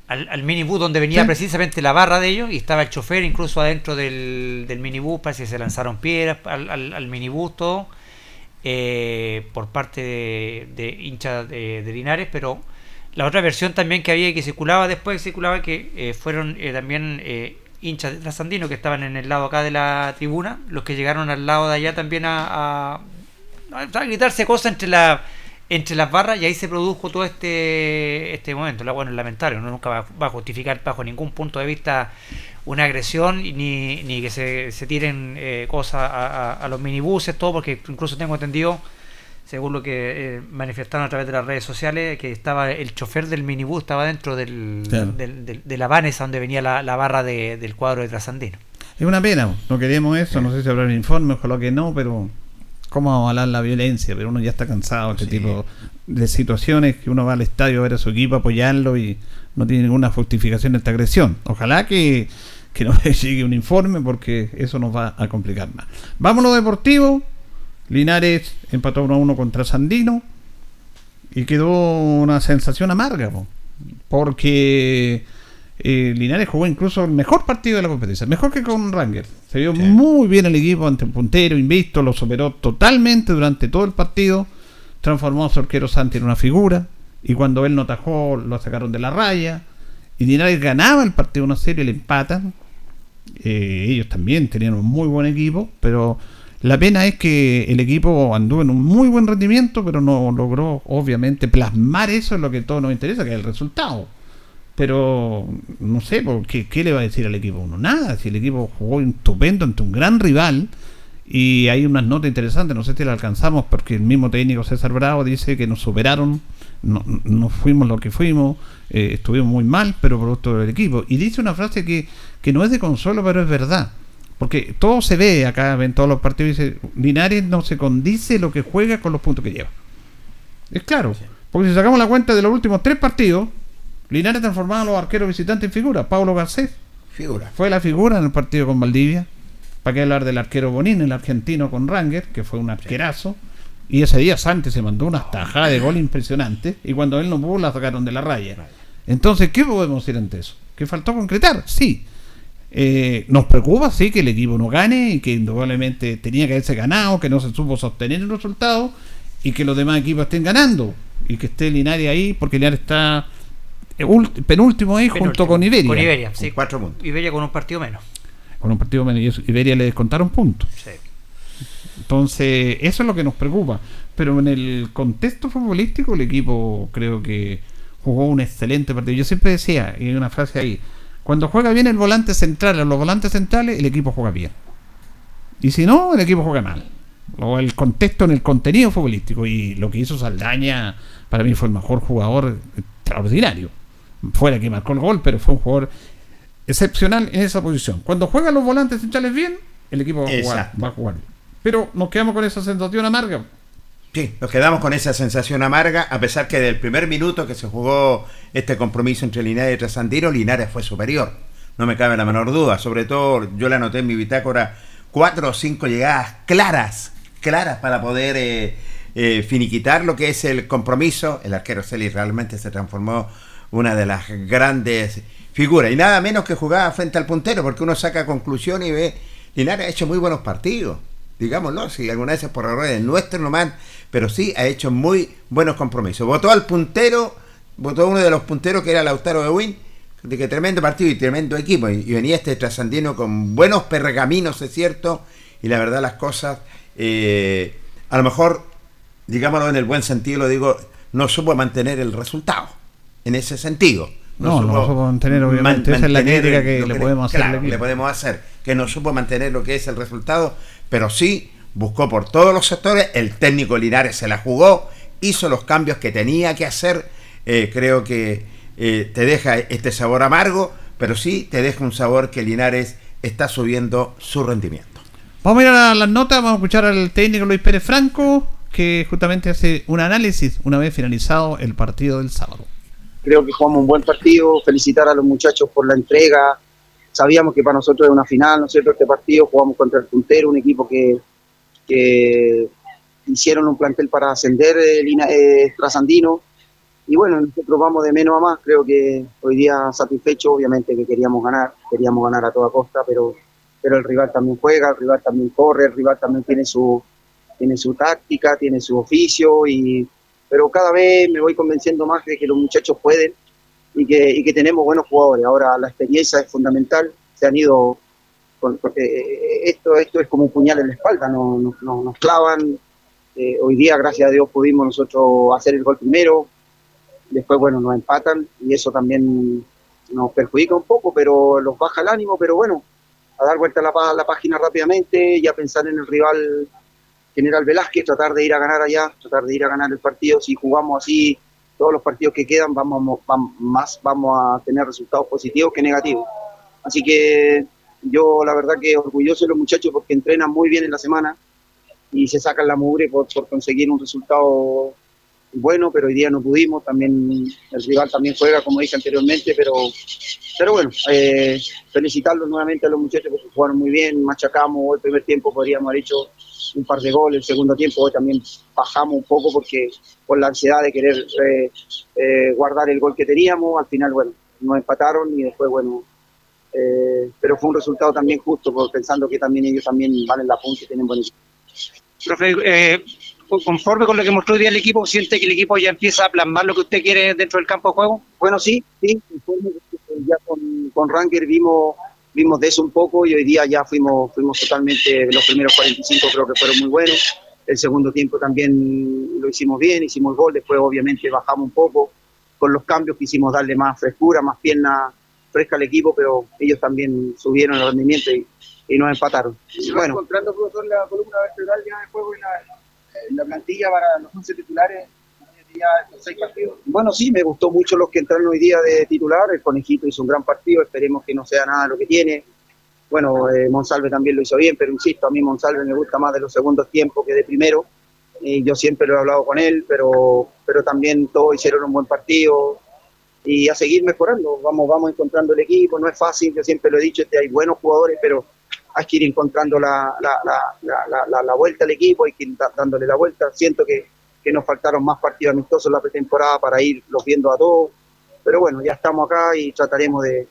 al, al minibús donde venía Sí. precisamente la barra de ellos y estaba el chofer incluso adentro del, del minibús, parece que se lanzaron piedras al, al, al minibús, todo, eh, por parte de, de hinchas de, de Linares, pero la otra versión también que había y que circulaba después, circulaba que eh, fueron eh, también eh, hinchas de Trasandino que estaban en el lado acá de la tribuna, los que llegaron al lado de allá también a, a, gritarse cosas entre la entre las barras y ahí se produjo todo este este momento. Bueno, es lamentable, uno nunca va, a justificar bajo ningún punto de vista una agresión ni, ni que se, se tiren eh, cosas a- a los minibuses, todo, porque incluso tengo entendido, según lo que eh, manifestaron a través de las redes sociales, que estaba el chofer del minibús estaba dentro del, Claro. del- del- de la van esa donde venía la, la barra de- del cuadro de Trasandino. Es una pena, no queremos eso, no sé si habrá un informe, ojalá que no, pero ¿cómo avalar la violencia? Pero uno ya está cansado de este tipo de situaciones que uno va al estadio a ver a su equipo, apoyarlo y no tiene ninguna justificación de esta agresión. Ojalá que, que no <laughs> le llegue un informe porque eso nos va a complicar más. Vamos a lo deportivo. Linares empató 1 a 1 contra Sandino y quedó una sensación amarga, po, porque eh, Linares jugó incluso el mejor partido de la competencia, mejor que con Ranger. Se vio muy bien el equipo ante el puntero, invisto, lo superó totalmente durante todo el partido, transformó a su arquero Santi en una figura, y cuando él no tajó, lo sacaron de la raya, y Linares ganaba el partido 1 a 0 y le empatan. Eh, ellos también tenían un muy buen equipo, pero la pena es que el equipo anduvo en un muy buen rendimiento, pero no logró obviamente plasmar eso en lo que a todos nos interesa, que es el resultado. Pero no sé, ¿por ¿qué, qué le va a decir al equipo uno? Nada, si el equipo jugó estupendo ante un gran rival y hay unas notas interesantes, no sé si la alcanzamos porque el mismo técnico César Bravo dice que nos superaron, no, no fuimos lo que fuimos, eh, estuvimos muy mal, pero producto del equipo. Y dice una frase que, que no es de consuelo, pero es verdad. Porque todo se ve acá, ven todos los partidos, dice, Linares no se condice lo que juega con los puntos que lleva. Es claro, porque si sacamos la cuenta de los últimos tres partidos, Linares transformaba a los arqueros visitantes en figura. Pablo Garcés Figura. fue la figura en el partido con Valdivia. ¿Para qué hablar del arquero Bonín, el argentino con Ranger, que fue un arquerazo? Y ese día Sánchez se mandó una tajada de gol impresionante. Y cuando él no pudo, la sacaron de la raya. Entonces, ¿qué podemos decir ante eso? ¿Que faltó concretar? Sí. Eh, nos preocupa, sí, que el equipo no gane y que indudablemente tenía que haberse ganado, que no se supo sostener el resultado y que los demás equipos estén ganando y que esté Linares ahí porque Linares está penúltimo ahí junto Penúltimo. con Iberia. Con Iberia, sí. cuatro puntos. Iberia con un partido menos. Con un partido menos y eso, Iberia le descontaron puntos. Sí. Entonces, eso es lo que nos preocupa. Pero en el contexto futbolístico, el equipo creo que jugó un excelente partido. Yo siempre decía, y hay una frase ahí, cuando juega bien el volante central o los volantes centrales, el equipo juega bien. Y si no, el equipo juega mal. O el contexto en el contenido futbolístico. Y lo que hizo Saldaña, para mí fue el mejor jugador extraordinario. Fuera que marcó el gol, pero fue un jugador excepcional en esa posición. Cuando juegan los volantes centrales bien, el equipo va a jugar. Va a jugar. Pero nos quedamos con esa sensación amarga. Sí, nos quedamos con esa sensación amarga, a pesar que del primer minuto que se jugó este compromiso entre Linares y Trasandino, Linares fue superior. No me cabe la menor duda. Sobre todo, yo le anoté en mi bitácora cuatro o cinco llegadas claras, claras para poder eh, eh, finiquitar lo que es el compromiso. El arquero Celis realmente se transformó una de las grandes figuras. Y nada menos que jugaba frente al puntero, porque uno saca conclusión y ve, Linares ha hecho muy buenos partidos. Digámoslo, si alguna vez es por errores nuestros nomás, pero sí ha hecho muy buenos compromisos. Votó al puntero, votó uno de los punteros que era Lautaro de Win, de que tremendo partido y tremendo equipo. Y, venía este trasandino con buenos pergaminos, es cierto, y la verdad las cosas, eh, a lo mejor, digámoslo en el buen sentido, lo digo, no supo mantener el resultado, en ese sentido. No, no supo mantener, obviamente. Esa es la crítica que le podemos hacer claro, le podemos hacer, que no supo mantener lo que es el resultado, pero sí buscó por todos los sectores, el técnico Linares se la jugó, hizo los cambios que tenía que hacer, eh, creo que eh, te deja este sabor amargo, pero sí te deja un sabor que Linares está subiendo su rendimiento. Vamos a ir a las notas, vamos a escuchar al técnico Luis Pérez Franco, que justamente hace un análisis una vez finalizado el partido del sábado. creo que jugamos un buen partido, felicitar a los muchachos por la entrega, sabíamos que para nosotros es una final, ¿no es cierto? Este partido jugamos contra el puntero, un equipo que, hicieron un plantel para ascender eh, Lina- eh, Trasandino, y bueno, nosotros vamos de menos a más, creo que hoy día satisfecho, obviamente que queríamos ganar, queríamos ganar a toda costa, pero, pero el rival también juega, el rival también corre, el rival también tiene su, tiene su táctica, tiene su oficio, y, pero cada vez me voy convenciendo más de que los muchachos pueden y que, y que tenemos buenos jugadores. Ahora la experiencia es fundamental, se han ido, porque esto, esto es como un puñal en la espalda, no, no- no- nos clavan Eh, hoy día, gracias a Dios, pudimos nosotros hacer el gol primero. Después, bueno, nos empatan y eso también nos perjudica un poco, pero los baja el ánimo. Pero bueno, a dar vuelta a la, la página rápidamente y a pensar en el rival General Velázquez, tratar de ir a ganar allá, tratar de ir a ganar el partido. Si jugamos así todos los partidos que quedan, vamos, vam- más vamos a tener resultados positivos que negativos. Así que yo la verdad que orgulloso de los muchachos porque entrenan muy bien en la semana y se sacan la mugre por, por conseguir un resultado bueno, pero hoy día no pudimos, también el rival también juega, como dije anteriormente, pero, pero bueno, eh, felicitarlos nuevamente a los muchachos porque jugaron muy bien, machacamos, el primer tiempo podríamos haber hecho un par de goles, el segundo tiempo hoy también bajamos un poco porque por la ansiedad de querer eh, eh, guardar el gol que teníamos, al final, bueno, nos empataron y después, bueno, pero fue un resultado también justo, por- pensando que también ellos también valen la punta y tienen buen equipo. Profe, conforme con lo que mostró hoy día el equipo, ¿siente que el equipo ya empieza a plasmar lo que usted quiere dentro del campo de juego? Bueno, sí, sí, conforme, ya con, con Ranker vimos, vimos de eso un poco y hoy día ya fuimos, fuimos totalmente, los primeros 45 creo que fueron muy buenos, el segundo tiempo también lo hicimos bien, hicimos gol, después obviamente bajamos un poco, con los cambios quisimos darle más frescura, más pierna fresca al equipo, pero ellos también subieron el rendimiento y, y nos empataron. Y bueno, encontrando, profesor, la columna vertebral ya de juego en la, la plantilla para los 11 titulares. Bueno, sí, me gustó mucho los que entraron hoy día de titular. El Conejito hizo un gran partido, esperemos que no sea nada lo que tiene. Bueno, eh, Monsalve también lo hizo bien, pero insisto, a mí Monsalve me gusta más de los segundos tiempos que de primero. Y yo siempre lo he hablado con él, pero, pero también todos hicieron un buen partido y a seguir mejorando. Vamos, vamos encontrando el equipo, no es fácil, yo siempre lo he dicho, este, hay buenos jugadores, pero hay que ir encontrando la, la, la, la, vuelta al equipo, hay que ir dándole la vuelta. Siento que, que nos faltaron más partidos amistosos en la pretemporada para ir los viendo a todos, pero bueno, ya estamos acá y trataremos de,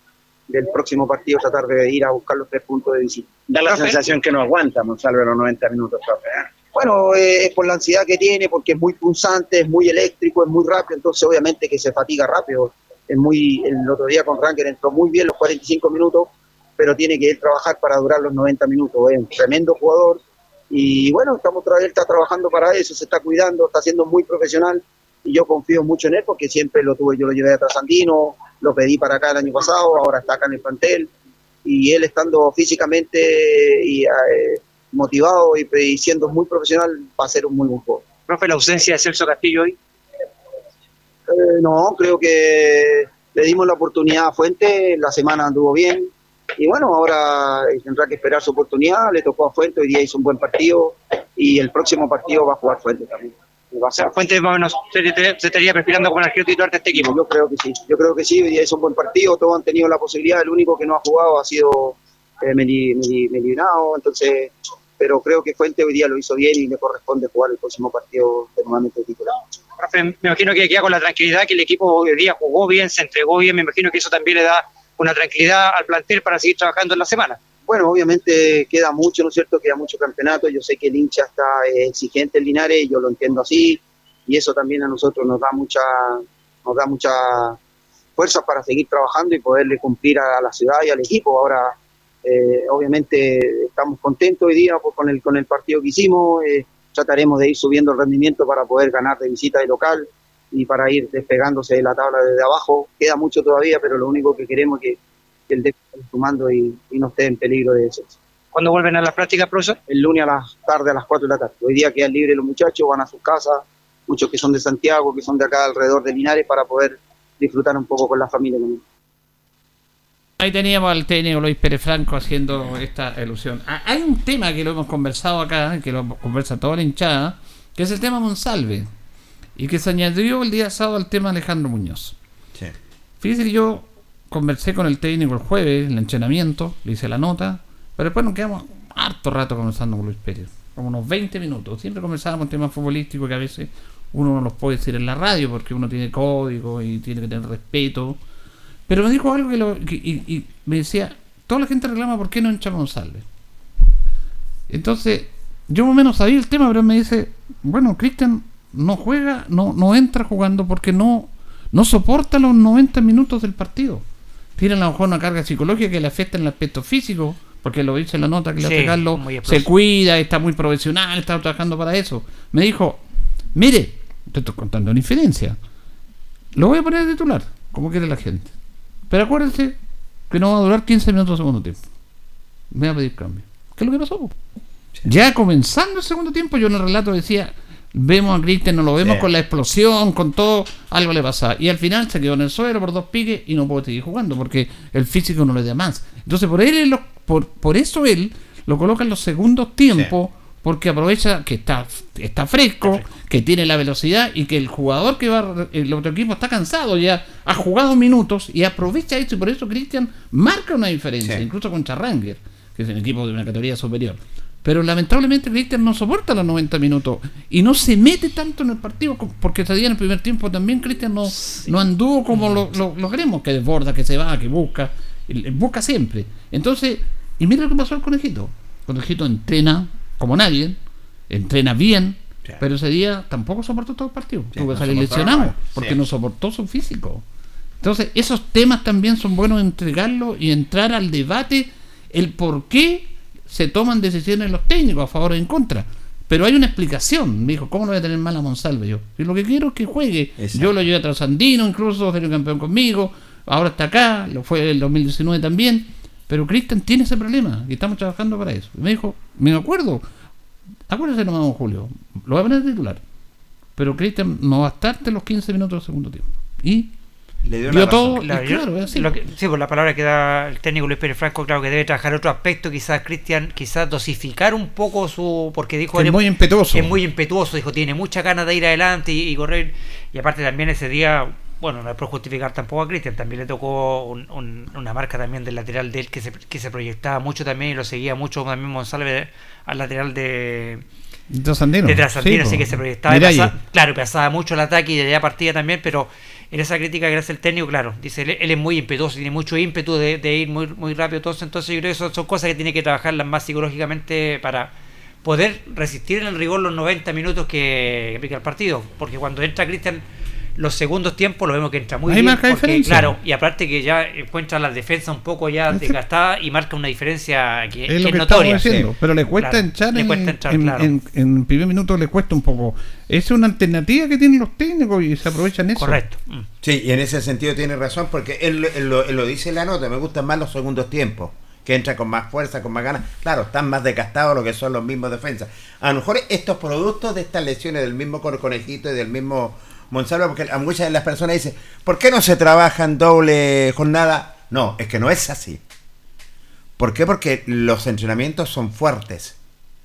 del próximo partido, tratar de ir a buscar los tres puntos de visita. Da la sensación que no aguanta Monsalve los 90 minutos, profe. ¿eh? Bueno, eh, es por la ansiedad que tiene, porque es muy punzante, es muy eléctrico, es muy rápido, entonces obviamente que se fatiga rápido. Es muy, el otro día con Ranker entró muy bien los 45 minutos, pero tiene que ir trabajar para durar los 90 minutos. Es un tremendo jugador y bueno, estamos vez está trabajando para eso, se está cuidando, está siendo muy profesional y yo confío mucho en él porque siempre lo tuve, yo lo llevé a Trasandino, lo pedí para acá el año pasado, ahora está acá en el plantel y él estando físicamente y eh, motivado y, y siendo muy profesional va a ser un muy buen jugador. Profe, la ausencia de Celso Castillo hoy. Eh, no, creo que le dimos la oportunidad a Fuente, la semana anduvo bien y bueno, ahora tendrá que esperar su oportunidad, le tocó a Fuente, hoy día hizo un buen partido. Y el próximo partido va a jugar Fuente también. O sea, Fuentes más o menos se, se estaría perfilando como el arquero titular de este equipo. Yo creo que sí, yo creo que sí, hoy día hizo un buen partido, todos han tenido la posibilidad, el único que no ha jugado ha sido eh, Meli- Meli- Melinao, entonces, pero creo que Fuente hoy día lo hizo bien y le corresponde jugar el próximo partido de nuevamente titular. Profe, me imagino que queda con la tranquilidad que el equipo hoy día jugó bien, se entregó bien, me imagino que eso también le da una tranquilidad al plantel para seguir trabajando en la semana. Bueno, obviamente queda mucho, ¿no es cierto? Queda mucho campeonato. Yo sé que el hincha está eh, exigente en Linares, yo lo entiendo así, y eso también a nosotros nos da mucha, nos da mucha fuerza para seguir trabajando y poderle cumplir a, la ciudad y al equipo. Ahora, eh, obviamente estamos contentos hoy día por- con el con el partido que hicimos. eh, trataremos de ir subiendo el rendimiento para poder ganar de visita y local y para ir despegándose de la tabla desde abajo. Queda mucho todavía, pero lo único que queremos es que que el déficit esté sumando y, y no esté en peligro de eso. ¿Cuándo vuelven a las prácticas, profesor? El lunes a las tarde, a las 4 de la tarde. Hoy día quedan libres los muchachos, van a sus casas, muchos que son de Santiago, que son de acá alrededor de Linares, para poder disfrutar un poco con la familia. también. Ahí teníamos al técnico Luis Pérez Franco haciendo esta ilusión. Ah, Hay un tema que lo hemos conversado acá, que lo conversa toda la hinchada, que es el tema Monsalve. Y que se añadió el día sábado al tema Alejandro Muñoz. Sí. Fíjese que yo conversé con el técnico el jueves, en el entrenamiento, le hice la nota, pero después nos quedamos harto rato conversando con Luis Pérez, como unos 20 minutos. Siempre conversábamos temas futbolísticos que a veces uno no los puede decir en la radio porque uno tiene código y tiene que tener respeto. Pero me dijo algo que, lo, que- y, y me decía, toda la gente reclama por qué no entra González. Entonces, yo más o menos sabía el tema, pero me dice, bueno, Cristian no juega, no, no entra jugando porque no, no soporta los 90 minutos del partido. Tiene a lo mejor una carga psicológica que le afecta en el aspecto físico, porque lo dice en la nota que le Sí, hace Carlos, se cuida, está muy profesional, está trabajando para eso. me dijo, mire, te estoy contando una infidencia, lo voy a poner de titular, como quiere la gente. Pero acuérdense que no va a durar 15 minutos el segundo tiempo. Me va a pedir cambio. ¿Qué es lo que pasó? Ya comenzando el segundo tiempo, yo en el relato decía, vemos a Cristian, no lo vemos Sí. con la explosión, con todo, algo le pasa. Y al final se quedó en el suelo por dos piques y no pudo seguir jugando porque el físico no le da más. Entonces por, él, lo- por, por eso él lo coloca en los segundos tiempos, porque aprovecha que está, está fresco, que tiene la velocidad y que el jugador que va, el otro equipo está cansado ya, ha jugado minutos y aprovecha eso y por eso Cristian marca una diferencia, Sí. incluso con Charranger, que es un equipo de una categoría superior. Pero lamentablemente Cristian no soporta los 90 minutos y no se mete tanto en el partido porque ese día en el primer tiempo también Cristian no, no anduvo como lo, lo, lo queremos, que desborda, que se va, que busca, busca siempre. Entonces, y mira lo que pasó al conejito. El conejito entrena como nadie, entrena bien, pero ese día tampoco soportó todo el partido. Sí, Tuvo que no salir lesionado porque no soportó su físico. Entonces, esos temas también son buenos entregarlos y entrar al debate el por qué se toman decisiones los técnicos a favor o en contra. Pero hay una explicación. Me dijo, ¿cómo no voy a tener mal a Monsalve yo? Y lo que quiero es que juegue. Exacto. Yo lo llevé a Trasandino, incluso salió campeón conmigo. Ahora está acá, lo fue el 2019 también. Pero Cristian tiene ese problema y estamos trabajando para eso. Y me dijo, me acuerdo, acuérdese nomás, don Julio, lo voy a poner de titular. Pero Cristian no va a estarte los 15 minutos del segundo tiempo. Y Le dio dio la todo, Claro, yo- claro, es así. lo que- sí, por la palabra que da el técnico Luis Pérez Franco, claro que debe trabajar otro aspecto, quizás Cristian, quizás dosificar un poco su. Porque dijo. Es muy impetuoso. Es muy impetuoso, dijo, tiene mucha ganas de ir adelante y, y correr. Y aparte también ese día, bueno, no es por justificar tampoco a Cristian, también le tocó un- un- una marca también del lateral de él que se, que se proyectaba mucho también y lo seguía mucho también Monsalve al lateral de. Trasandino. De Trasandino, Sí, así que se proyectaba. y pasaba- claro, pasaba mucho el ataque y de allá partía también, pero en esa crítica que hace el técnico, claro, dice, él, él es muy impetuoso, tiene mucho ímpetu de, ir muy, muy rápido, todo entonces yo creo que son cosas que tiene que trabajarlas más psicológicamente para poder resistir en el rigor los 90 minutos que, pica el partido, porque cuando entra Cristian los segundos tiempos lo vemos que entra muy Ahí bien, marca porque, diferencia. claro, y aparte que ya encuentra la defensa un poco ya desgastada y marca una diferencia que, Es que lo es que notoria. estamos diciendo, pero le cuesta Claro, entrar, le en, cuesta entrar, en, claro. en- en primer minuto le cuesta un poco. Es una alternativa que tienen los técnicos y se aprovechan eso. Correcto. Sí, y en ese sentido tiene razón porque él, él lo, él lo dice en la nota, me gustan más los segundos tiempos, que entra con más fuerza, con más ganas. Claro, están más desgastados lo que son los mismos defensas. A lo mejor estos productos de estas lesiones del mismo conejito y del mismo Monsalvo, porque muchas de las personas dicen, ¿por qué no se trabaja en doble jornada? No, es que no es así. ¿Por qué? Porque los entrenamientos son fuertes.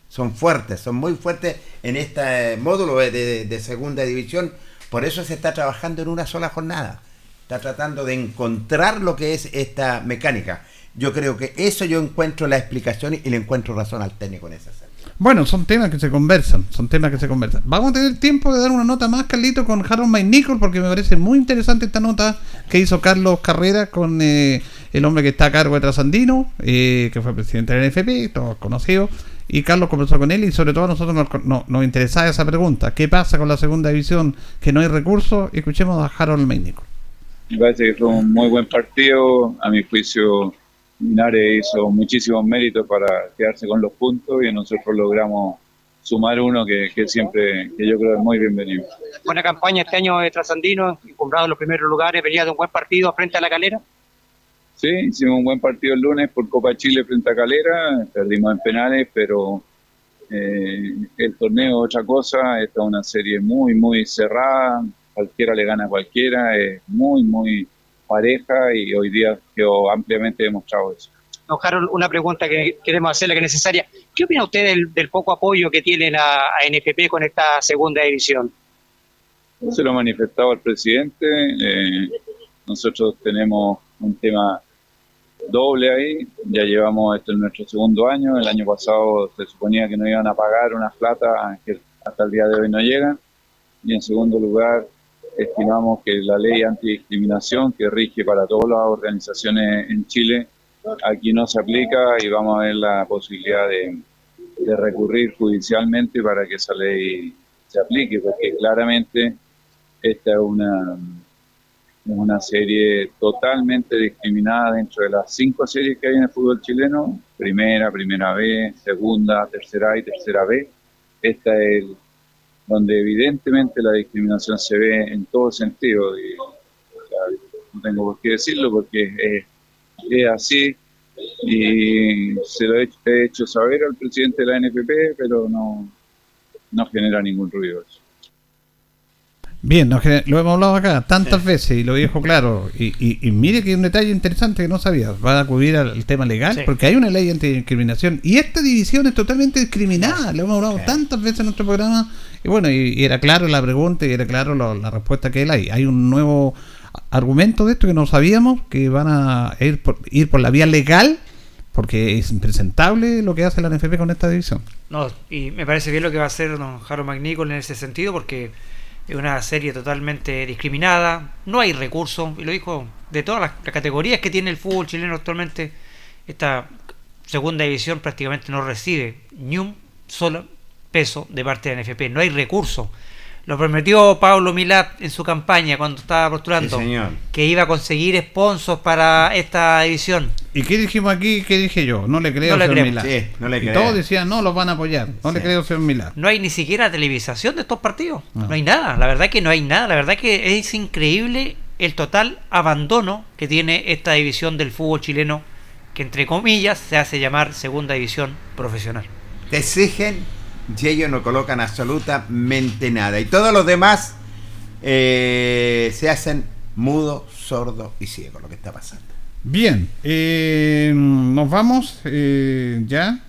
Son fuertes, son muy fuertes en este módulo de, de- segunda división. Por eso se está trabajando en una sola jornada. Está tratando de encontrar lo que es esta mecánica. Yo creo que eso yo encuentro la explicación y le encuentro razón al técnico en esa serie. Bueno, son temas que se conversan, son temas que se conversan. Vamos a tener tiempo de dar una nota más, Carlito, con Harold McNichol, porque me parece muy interesante esta nota que hizo Carlos Carrera con eh, el hombre que está a cargo de Trasandino, eh, que fue presidente del NFP, todos conocidos, y Carlos conversó con él y sobre todo a nosotros nos, no- nos interesaba esa pregunta, ¿qué pasa con la segunda división que no hay recursos? Escuchemos a Harold McNichol. Me parece que fue un muy buen partido. A mi juicio, Linares hizo muchísimos méritos para quedarse con los puntos y nosotros logramos sumar uno que, que siempre, que yo creo es muy bienvenido. Buena campaña este año de Trasandino, comprado en los primeros lugares, venía de un buen partido frente a la calera. Sí, hicimos un buen partido el lunes por Copa Chile frente a Calera, perdimos en penales, pero eh, el torneo es otra cosa, esta es una serie muy, muy cerrada, cualquiera le gana a cualquiera, es muy, muy pareja y hoy día quedó ampliamente demostrado eso. Don Harold, una pregunta que queremos hacerle que es necesaria. ¿Qué opina usted del, del poco apoyo que tiene la a NFP con esta segunda división? Se lo ha manifestado al presidente. eh, nosotros tenemos un tema doble ahí. Ya llevamos esto en nuestro segundo año. El año pasado se suponía que no iban a pagar unas plata que hasta el día de hoy no llegan. Y en segundo lugar, estimamos que la ley antidiscriminación que rige para todas las organizaciones en Chile aquí no se aplica y vamos a ver la posibilidad de, de recurrir judicialmente para que esa ley se aplique, porque claramente esta es una, una serie totalmente discriminada dentro de las cinco series que hay en el fútbol chileno, primera, primera B, segunda, tercera y tercera B. Esta es el, donde evidentemente la discriminación se ve en todo sentido. Y, sea, no tengo por qué decirlo porque es, es así y se lo he hecho, he hecho saber al presidente de la NFP, pero no, no genera ningún ruido eso. Bien, no, lo hemos hablado acá tantas veces y lo dijo claro. Y, y- y mire que hay un detalle interesante que no sabía. Va a acudir al tema legal Sí. porque hay una ley antidiscriminación. Y esta división es totalmente discriminada. Lo hemos hablado tantas veces en nuestro programa. Y bueno, y, y era claro la pregunta y era claro lo- la respuesta que él hay. Hay un nuevo argumento de esto que no sabíamos, que van a ir por, ir por la vía legal porque es impresentable lo que hace la NFP con esta división. No, y me parece bien lo que va a hacer don Harold McNichol en ese sentido, porque es una serie totalmente discriminada, no hay recursos, y lo dijo de todas las, las categorías que tiene el fútbol chileno actualmente, esta segunda división prácticamente no recibe ni un solo peso de parte de la NFP, no hay recursos. Lo prometió Pablo Milad en su campaña cuando estaba postulando, Sí, que iba a conseguir sponsors para esta división. ¿Y qué dijimos aquí? ¿Qué dije yo? No le creo, No le señor creemos. Milá. Sí, no le y creo. todos decían, no, los van a apoyar. No le creo, señor Milá. No hay ni siquiera televisación de estos partidos. No. No. hay nada. La verdad que no hay nada. La verdad que es increíble el total abandono que tiene esta división del fútbol chileno, que entre comillas se hace llamar segunda división profesional. Te exigen y ellos no colocan absolutamente nada. Y todos los demás eh, se hacen mudo, sordo y ciego lo que está pasando. Bien, eh, nos vamos eh, ya.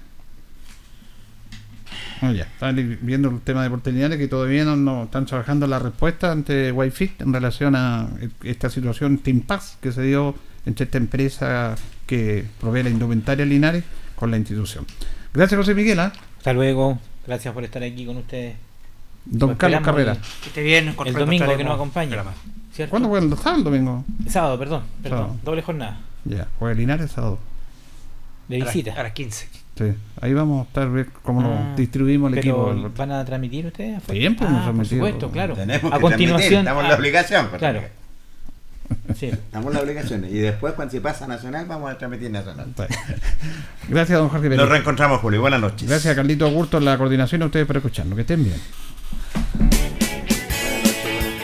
Oh, ya, están viendo el tema de oportunidades que todavía no, no están trabajando la respuesta ante Wi-Fi en relación a esta situación, este impasse que se dio entre esta empresa que provee la indumentaria Linares con la institución. Gracias, José Miguel. ¿ah? Hasta luego. Gracias por estar aquí con ustedes. Don Lo Carlos Carrera. Que esté bien, con El domingo que nos acompaña. ¿Cierto? ¿Cuándo fue el sábado o el domingo? Sábado, perdón. perdón. Sábado. Doble jornada. Ya, juega Linares sábado. De A las- visita. A las 15. Sí, ahí vamos a estar ver cómo Ah, nos distribuimos el pero equipo. ¿Van a transmitir ustedes? Sí, pues, hemos ah, por supuesto, claro. Tenemos a que continuación. transmitir, estamos en la ah, obligación. Claro. Sí. Estamos la obligación. Y después, cuando se pasa a Nacional, vamos a transmitir Nacional. Gracias, don Jorge Nos Pérez. reencontramos, Julio. Buenas noches. Gracias Carlito Augusto en la coordinación a ustedes por escucharnos. Que estén bien.